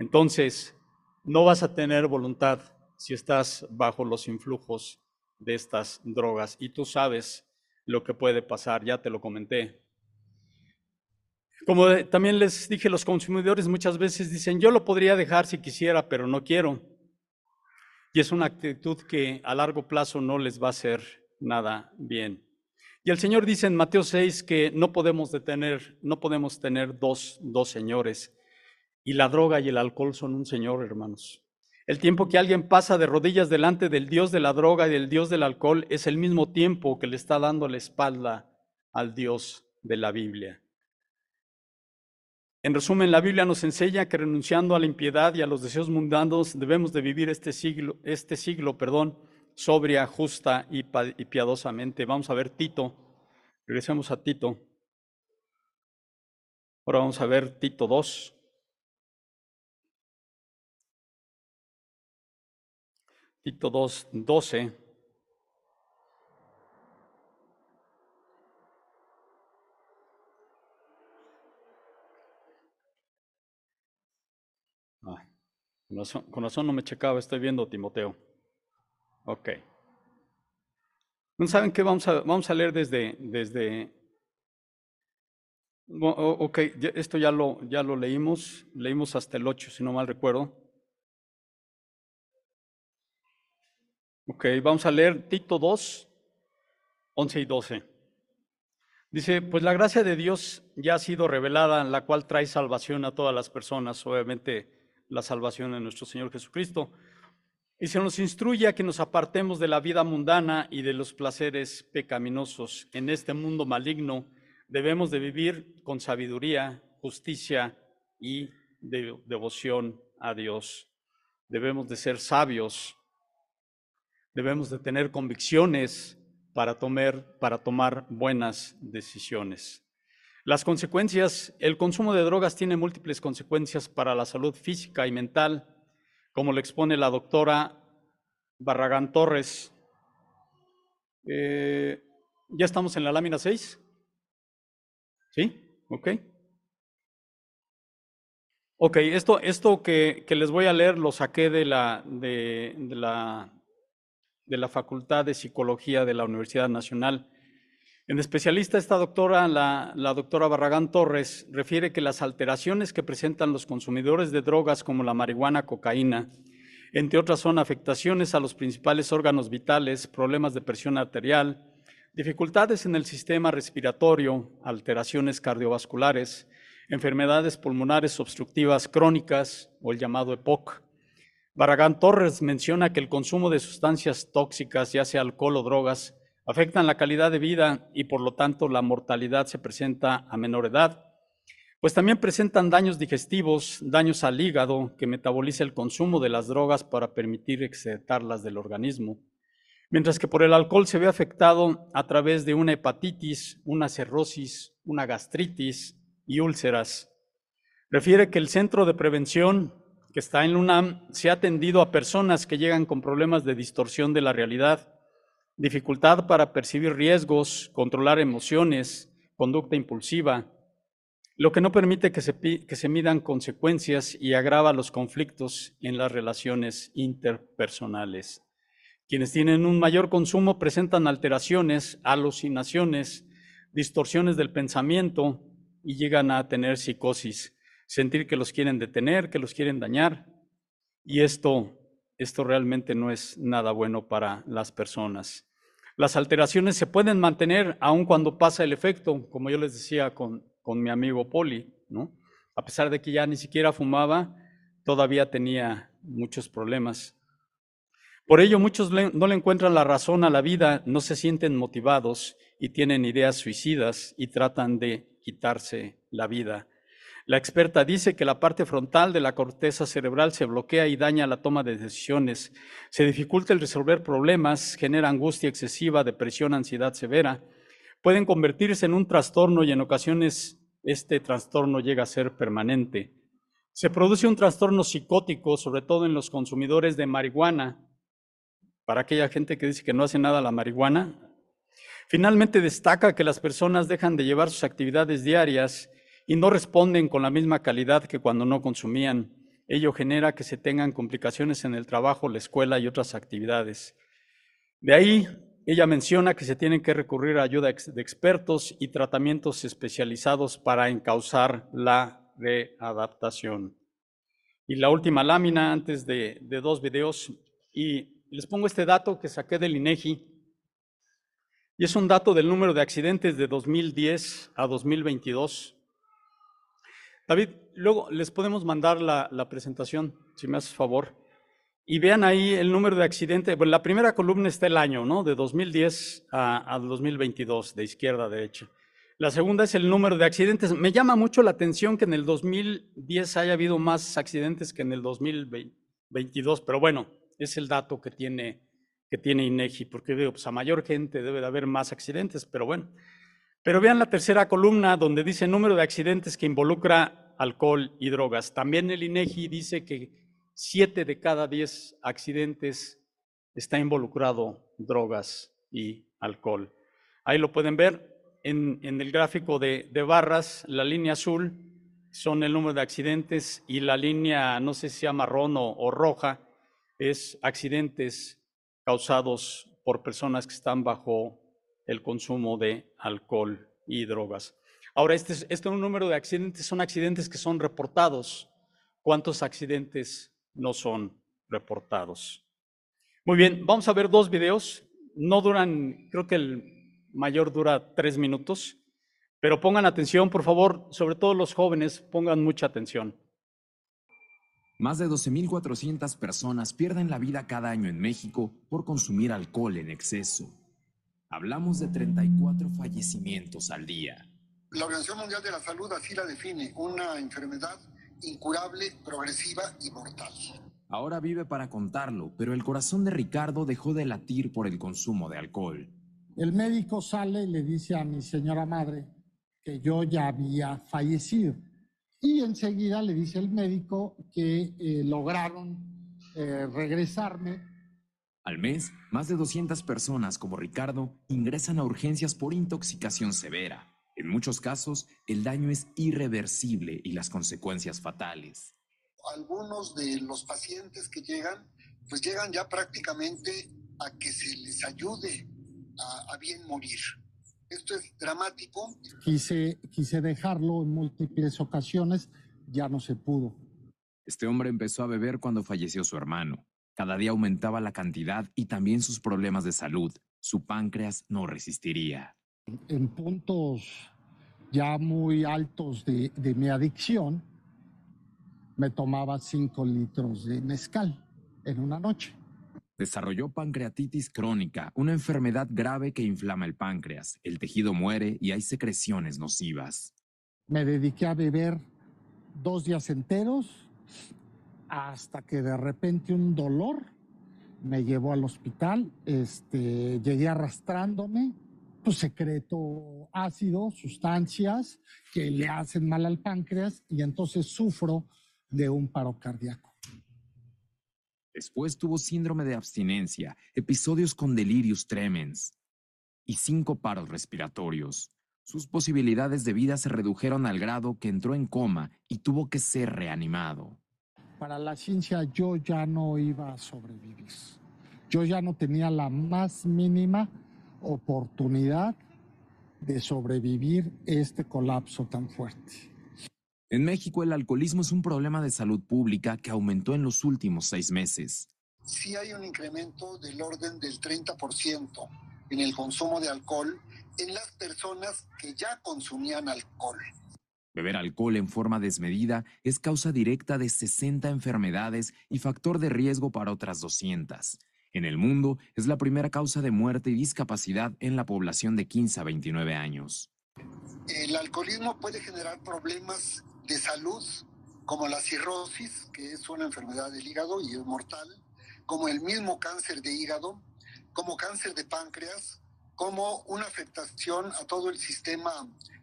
Entonces, no vas a tener voluntad si estás bajo los influjos de estas drogas. Y tú sabes lo que puede pasar, ya te lo comenté. Como también les dije, los consumidores muchas veces dicen, yo lo podría dejar si quisiera, pero no quiero. Y es una actitud que a largo plazo no les va a hacer nada bien. Y el Señor dice en Mateo 6 que no podemos detener, no podemos tener dos, dos señores. Y la droga y el alcohol son un señor, hermanos. El tiempo que alguien pasa de rodillas delante del Dios de la droga y del Dios del alcohol es el mismo tiempo que le está dando la espalda al Dios de la Biblia. En resumen, la Biblia nos enseña que renunciando a la impiedad y a los deseos mundanos debemos de vivir este siglo, este siglo, perdón, sobria, justa y, y piadosamente. Vamos a ver Tito. Regresemos a Tito. Ahora vamos a ver Tito 2. Tito 2, 12. Con razón, no me checaba, estoy viendo Timoteo. Ok. ¿No saben qué? Vamos a, vamos a leer desde, desde ok, esto ya lo, ya lo leímos, leímos hasta el 8, si no mal recuerdo. Ok, vamos a leer Tito 2, 11 y 12. Dice, pues la gracia de Dios ya ha sido revelada, la cual trae salvación a todas las personas, obviamente la salvación de nuestro Señor Jesucristo. Y se nos instruye a que nos apartemos de la vida mundana y de los placeres pecaminosos. En este mundo maligno debemos de vivir con sabiduría, justicia y devoción a Dios. Debemos de ser sabios. Debemos de tener convicciones para tomar, para tomar buenas decisiones. Las consecuencias, el consumo de drogas tiene múltiples consecuencias para la salud física y mental, como lo expone la doctora Barragán Torres. Eh, ¿Ya estamos en la lámina 6? ¿Sí? Ok. Ok, esto, esto que, les voy a leer lo saqué de la, de, la, de la Facultad de Psicología de la Universidad Nacional. En especialista, esta doctora, la, doctora Barragán Torres, refiere que las alteraciones que presentan los consumidores de drogas como la marihuana, cocaína, entre otras son afectaciones a los principales órganos vitales, problemas de presión arterial, dificultades en el sistema respiratorio, alteraciones cardiovasculares, enfermedades pulmonares obstructivas crónicas o el llamado EPOC. Barragán Torres menciona que el consumo de sustancias tóxicas, ya sea alcohol o drogas, afectan la calidad de vida y por lo tanto la mortalidad se presenta a menor edad, pues también presentan daños digestivos, daños al hígado que metaboliza el consumo de las drogas para permitir excretarlas del organismo, mientras que por el alcohol se ve afectado a través de una hepatitis, una cirrosis, una gastritis y úlceras. Refiere que el Centro de Prevención que está en UNAM se ha atendido a personas que llegan con problemas de distorsión de la realidad dificultad para percibir riesgos, controlar emociones, conducta impulsiva, lo que no permite que se, que se midan consecuencias y agrava los conflictos en las relaciones interpersonales. Quienes tienen un mayor consumo presentan alteraciones, alucinaciones, distorsiones del pensamiento y llegan a tener psicosis, sentir que los quieren detener, que los quieren dañar. Y esto esto realmente no es nada bueno para las personas. Las alteraciones se pueden mantener aun cuando pasa el efecto, como yo les decía con, con mi amigo Poli, ¿no? A pesar de que ya ni siquiera fumaba, todavía tenía muchos problemas. Por ello, muchos no le encuentran la razón a la vida, no se sienten motivados y tienen ideas suicidas y tratan de quitarse la vida. La experta dice que la parte frontal de la corteza cerebral se bloquea y daña la toma de decisiones, se dificulta el resolver problemas, genera angustia excesiva, depresión, ansiedad severa, pueden convertirse en un trastorno y en ocasiones este trastorno llega a ser permanente. Se produce un trastorno psicótico, sobre todo en los consumidores de marihuana, para aquella gente que dice que no hace nada la marihuana. Finalmente destaca que las personas dejan de llevar sus actividades diarias y no responden con la misma calidad que cuando no consumían. Ello genera que se tengan complicaciones en el trabajo, la escuela y otras actividades. De ahí, ella menciona que se tienen que recurrir a ayuda de expertos y tratamientos especializados para encauzar la readaptación. Y la última lámina antes de, de dos videos, y les pongo este dato que saqué del INEGI, y es un dato del número de accidentes de 2010 a 2022. David, luego les podemos mandar la, presentación, si me haces favor. Y vean ahí el número de accidentes. Bueno, la primera columna está el año, ¿no? De 2010 a, a 2022, de izquierda a derecha. La segunda es el número de accidentes. Me llama mucho la atención que en el 2010 haya habido más accidentes que en el 2022, pero bueno, es el dato que tiene, que tiene INEGI, porque digo, pues a mayor gente debe de haber más accidentes, pero bueno. Pero vean la tercera columna donde dice número de accidentes que involucra alcohol y drogas. También el INEGI dice que siete de cada diez accidentes está involucrado drogas y alcohol. Ahí lo pueden ver en, el gráfico de, barras, la línea azul son el número de accidentes y la línea, no sé si sea marrón o roja, es accidentes causados por personas que están bajo el consumo de alcohol y drogas. Ahora, este, es, este un número de accidentes, son accidentes que son reportados. ¿Cuántos accidentes no son reportados? Muy bien, vamos a ver dos videos. No duran, creo que el mayor dura tres minutos, pero pongan atención, por favor, sobre todo los jóvenes, pongan mucha atención. Más de 12.400 personas pierden la vida cada año en México por consumir alcohol en exceso. Hablamos de 34 fallecimientos al día. La Organización Mundial de la Salud así la define, una enfermedad incurable, progresiva y mortal. Ahora vive para contarlo, pero el corazón de Ricardo dejó de latir por el consumo de alcohol. El médico sale y le dice a mi señora madre que yo ya había fallecido. Y enseguida le dice el médico que eh, lograron eh, regresarme al mes, más de 200 personas como Ricardo ingresan a urgencias por intoxicación severa. En muchos casos, el daño es irreversible y las consecuencias fatales. Algunos de los pacientes que llegan, pues llegan ya prácticamente a que se les ayude a, bien morir. Esto es dramático. Quise, quise dejarlo en múltiples ocasiones, ya no se pudo. Este hombre empezó a beber cuando falleció su hermano. Cada día aumentaba la cantidad y también sus problemas de salud. Su páncreas no resistiría. En puntos ya muy altos de, mi adicción, me tomaba 5 litros de mezcal en una noche. Desarrolló pancreatitis crónica, una enfermedad grave que inflama el páncreas. El tejido muere y hay secreciones nocivas. Me dediqué a beber dos días enteros hasta que de repente un dolor me llevó al hospital, este, llegué arrastrándome, pues secreto ácido, sustancias que le hacen mal al páncreas y entonces sufro de un paro cardíaco. Después tuvo síndrome de abstinencia, episodios con delirios tremens y cinco paros respiratorios. Sus posibilidades de vida se redujeron al grado que entró en coma y tuvo que ser reanimado para la ciencia yo ya no iba a sobrevivir. Yo ya no tenía la más mínima oportunidad de sobrevivir este colapso tan fuerte. En México el alcoholismo es un problema de salud pública que aumentó en los últimos seis meses. Sí hay un incremento del orden del 30% en el consumo de alcohol en las personas que ya consumían alcohol. Beber alcohol en forma desmedida es causa directa de 60 enfermedades y factor de riesgo para otras 200. En el mundo es la primera causa de muerte y discapacidad en la población de 15 a 29 años. El alcoholismo puede generar problemas de salud como la cirrosis, que es una enfermedad del hígado y es mortal, como el mismo cáncer de hígado, como cáncer de páncreas, como una afectación a todo el sistema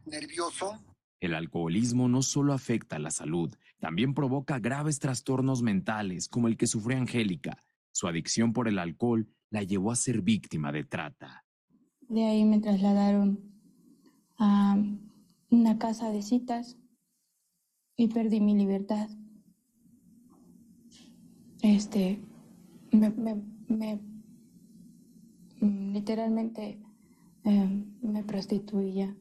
nervioso. El alcoholismo no solo afecta a la salud, también provoca graves trastornos mentales como el que sufrió Angélica. Su adicción por el alcohol la llevó a ser víctima de trata. De ahí me trasladaron a una casa de citas y perdí mi libertad. Este, me, me, me literalmente eh, me prostituía.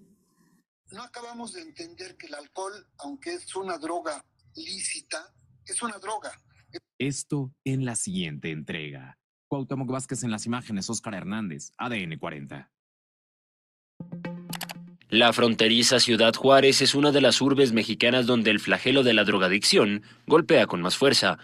No acabamos de entender que el alcohol, aunque es una droga lícita, es una droga. Esto en la siguiente entrega. Cuauhtémoc Vázquez en las imágenes, Óscar Hernández, ADN 40. La fronteriza Ciudad Juárez es una de las urbes mexicanas donde el flagelo de la drogadicción golpea con más fuerza.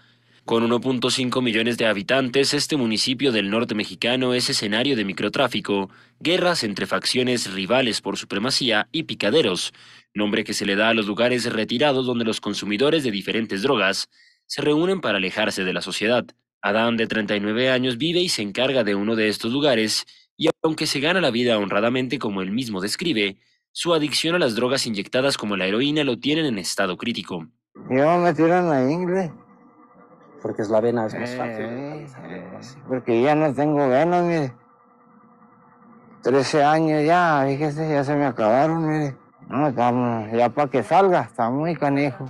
Con 1.5 millones de habitantes, este municipio del norte mexicano es escenario de microtráfico, guerras entre facciones rivales por supremacía y picaderos, nombre que se le da a los lugares retirados donde los consumidores de diferentes drogas se reúnen para alejarse de la sociedad. Adán, de 39 años, vive y se encarga de uno de estos lugares, y aunque se gana la vida honradamente como él mismo describe, su adicción a las drogas inyectadas como la heroína lo tienen en estado crítico. Yo me tiran la ingle. Porque es la vena, es más Eh, fácil. eh, porque ya no tengo venas, mire. 13 años ya, fíjese, ya se me acabaron, mire. No, estamos, ya para que salga, está muy canijo.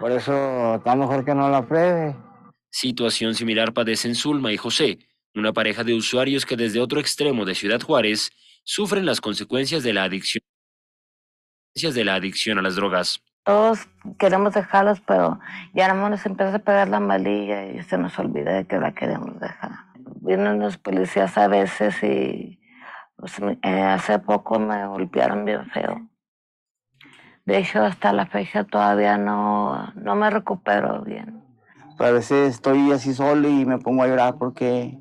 Por eso está mejor que no la pruebe. Situación similar padecen Zulma y José, una pareja de usuarios que desde otro extremo de Ciudad Juárez sufren las consecuencias de la adicción de la adicción a las drogas. Todos queremos dejarlos, pero ya no nos empieza a pegar la malilla y se nos olvida de que la queremos dejar. Vienen los policías a veces y pues, eh, hace poco me golpearon bien feo. De hecho, hasta la fecha todavía no, no me recupero bien. Pero a veces estoy así solo y me pongo a llorar porque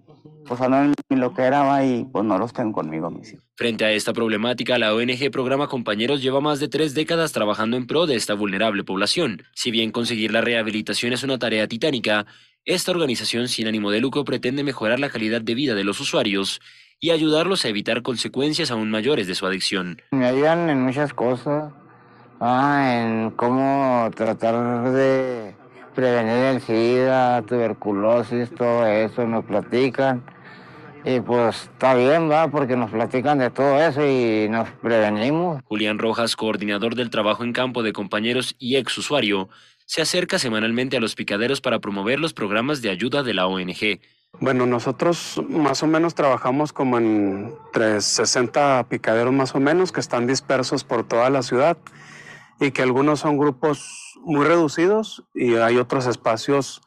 pues andan en lo que era va, y pues no los tengo conmigo mis hijos. Frente a esta problemática, la ONG Programa Compañeros lleva más de tres décadas trabajando en pro de esta vulnerable población. Si bien conseguir la rehabilitación es una tarea titánica, esta organización sin ánimo de lucro pretende mejorar la calidad de vida de los usuarios y ayudarlos a evitar consecuencias aún mayores de su adicción. Me ayudan en muchas cosas. Ah, en cómo tratar de prevenir el SIDA, tuberculosis, todo eso, nos platican. Y pues está bien, va, porque nos platican de todo eso y nos prevenimos. Julián Rojas, coordinador del trabajo en campo de compañeros y ex usuario, se acerca semanalmente a los picaderos para promover los programas de ayuda de la ONG. Bueno, nosotros más o menos trabajamos como en entre 60 picaderos más o menos que están dispersos por toda la ciudad y que algunos son grupos muy reducidos y hay otros espacios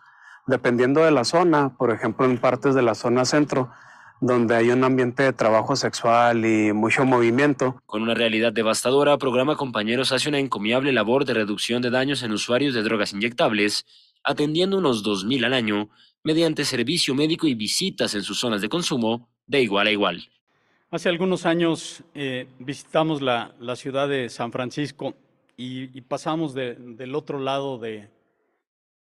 dependiendo de la zona, por ejemplo en partes de la zona centro, donde hay un ambiente de trabajo sexual y mucho movimiento. Con una realidad devastadora, Programa Compañeros hace una encomiable labor de reducción de daños en usuarios de drogas inyectables, atendiendo unos 2.000 al año mediante servicio médico y visitas en sus zonas de consumo de igual a igual. Hace algunos años eh, visitamos la, la ciudad de San Francisco y, y pasamos de- del otro lado de,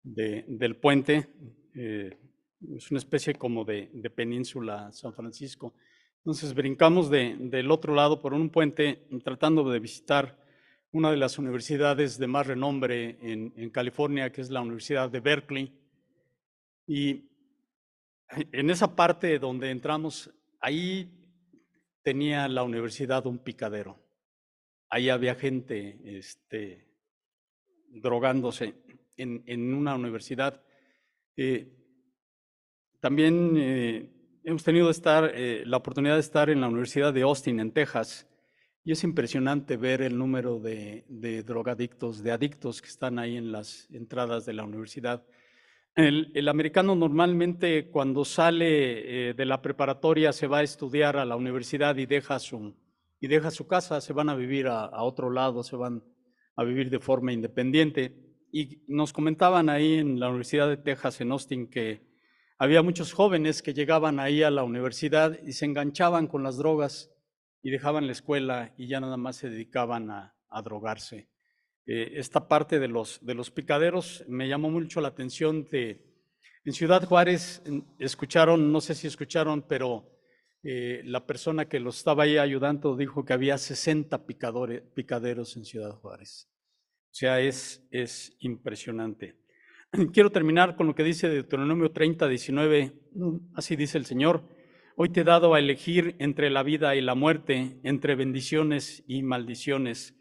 de- del puente. eh, es una especie como de, de península San Francisco. Entonces brincamos de- del otro lado por un puente tratando de visitar una de las universidades de más renombre en, en California, que es la Universidad de Berkeley. Y en esa parte donde entramos, ahí tenía la universidad un picadero. Ahí había gente este, drogándose en, en una universidad. Eh, también eh, hemos tenido eh, la oportunidad de estar en la Universidad de Austin, en Texas, y es impresionante ver el número de, drogadictos, de adictos que están ahí en las entradas de la universidad. El, americano normalmente cuando sale eh, de la preparatoria se va a estudiar a la universidad y deja su, y deja su casa, se van a vivir a otro lado, se van a vivir de forma independiente. Y nos comentaban ahí en la Universidad de Texas, en Austin, que había muchos jóvenes que llegaban ahí a la universidad y se enganchaban con las drogas y dejaban la escuela y ya nada más se dedicaban a, drogarse. Eh, esta parte de los, de los picaderos me llamó mucho la atención de, en Ciudad Juárez, escucharon, no sé si escucharon, pero eh, la persona que lo estaba ahí ayudando dijo que había 60 picadores, picaderos en Ciudad Juárez. O sea, es, es impresionante. Quiero terminar con lo que dice Deuteronomio 30, 19. Así dice el Señor. Hoy te he dado a elegir entre la vida y la muerte, entre bendiciones y maldiciones.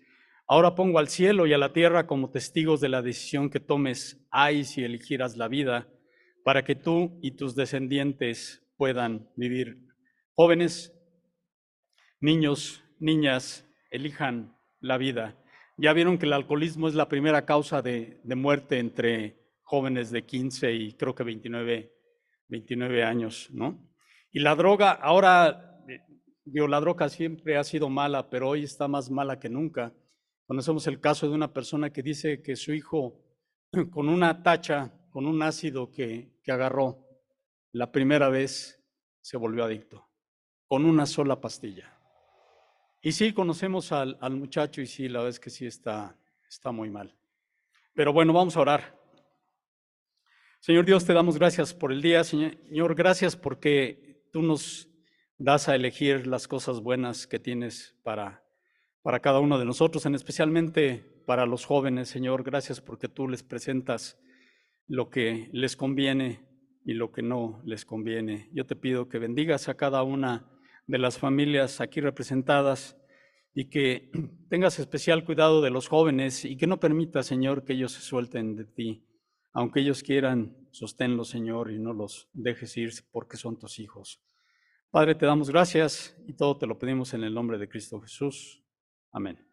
Ahora pongo al cielo y a la tierra como testigos de la decisión que tomes. Ay, si eligieras la vida, para que tú y tus descendientes puedan vivir. Jóvenes, niños, niñas, elijan la vida. Ya vieron que el alcoholismo es la primera causa de, de muerte entre jóvenes de 15 y creo que 29, 29 años, ¿no? Y la droga, ahora, eh, digo, la droga siempre ha sido mala, pero hoy está más mala que nunca. Conocemos el caso de una persona que dice que su hijo, con una tacha, con un ácido que, que agarró, la primera vez se volvió adicto, con una sola pastilla. Y sí, conocemos al, muchacho y sí, la verdad es que sí está, está muy mal. Pero bueno, vamos a orar. Señor Dios, te damos gracias por el día. Señor, gracias porque tú nos das a elegir las cosas buenas que tienes para, para cada uno de nosotros, en especialmente para los jóvenes. Señor, gracias porque tú les presentas lo que les conviene y lo que no les conviene. Yo te pido que bendigas a cada una de las familias aquí representadas y que tengas especial cuidado de los jóvenes y que no permitas, Señor, que ellos se suelten de ti aunque ellos quieran, sosténlos, Señor, y no los dejes ir porque son tus hijos. Padre, te damos gracias y todo te lo pedimos en el nombre de Cristo Jesús. Amén.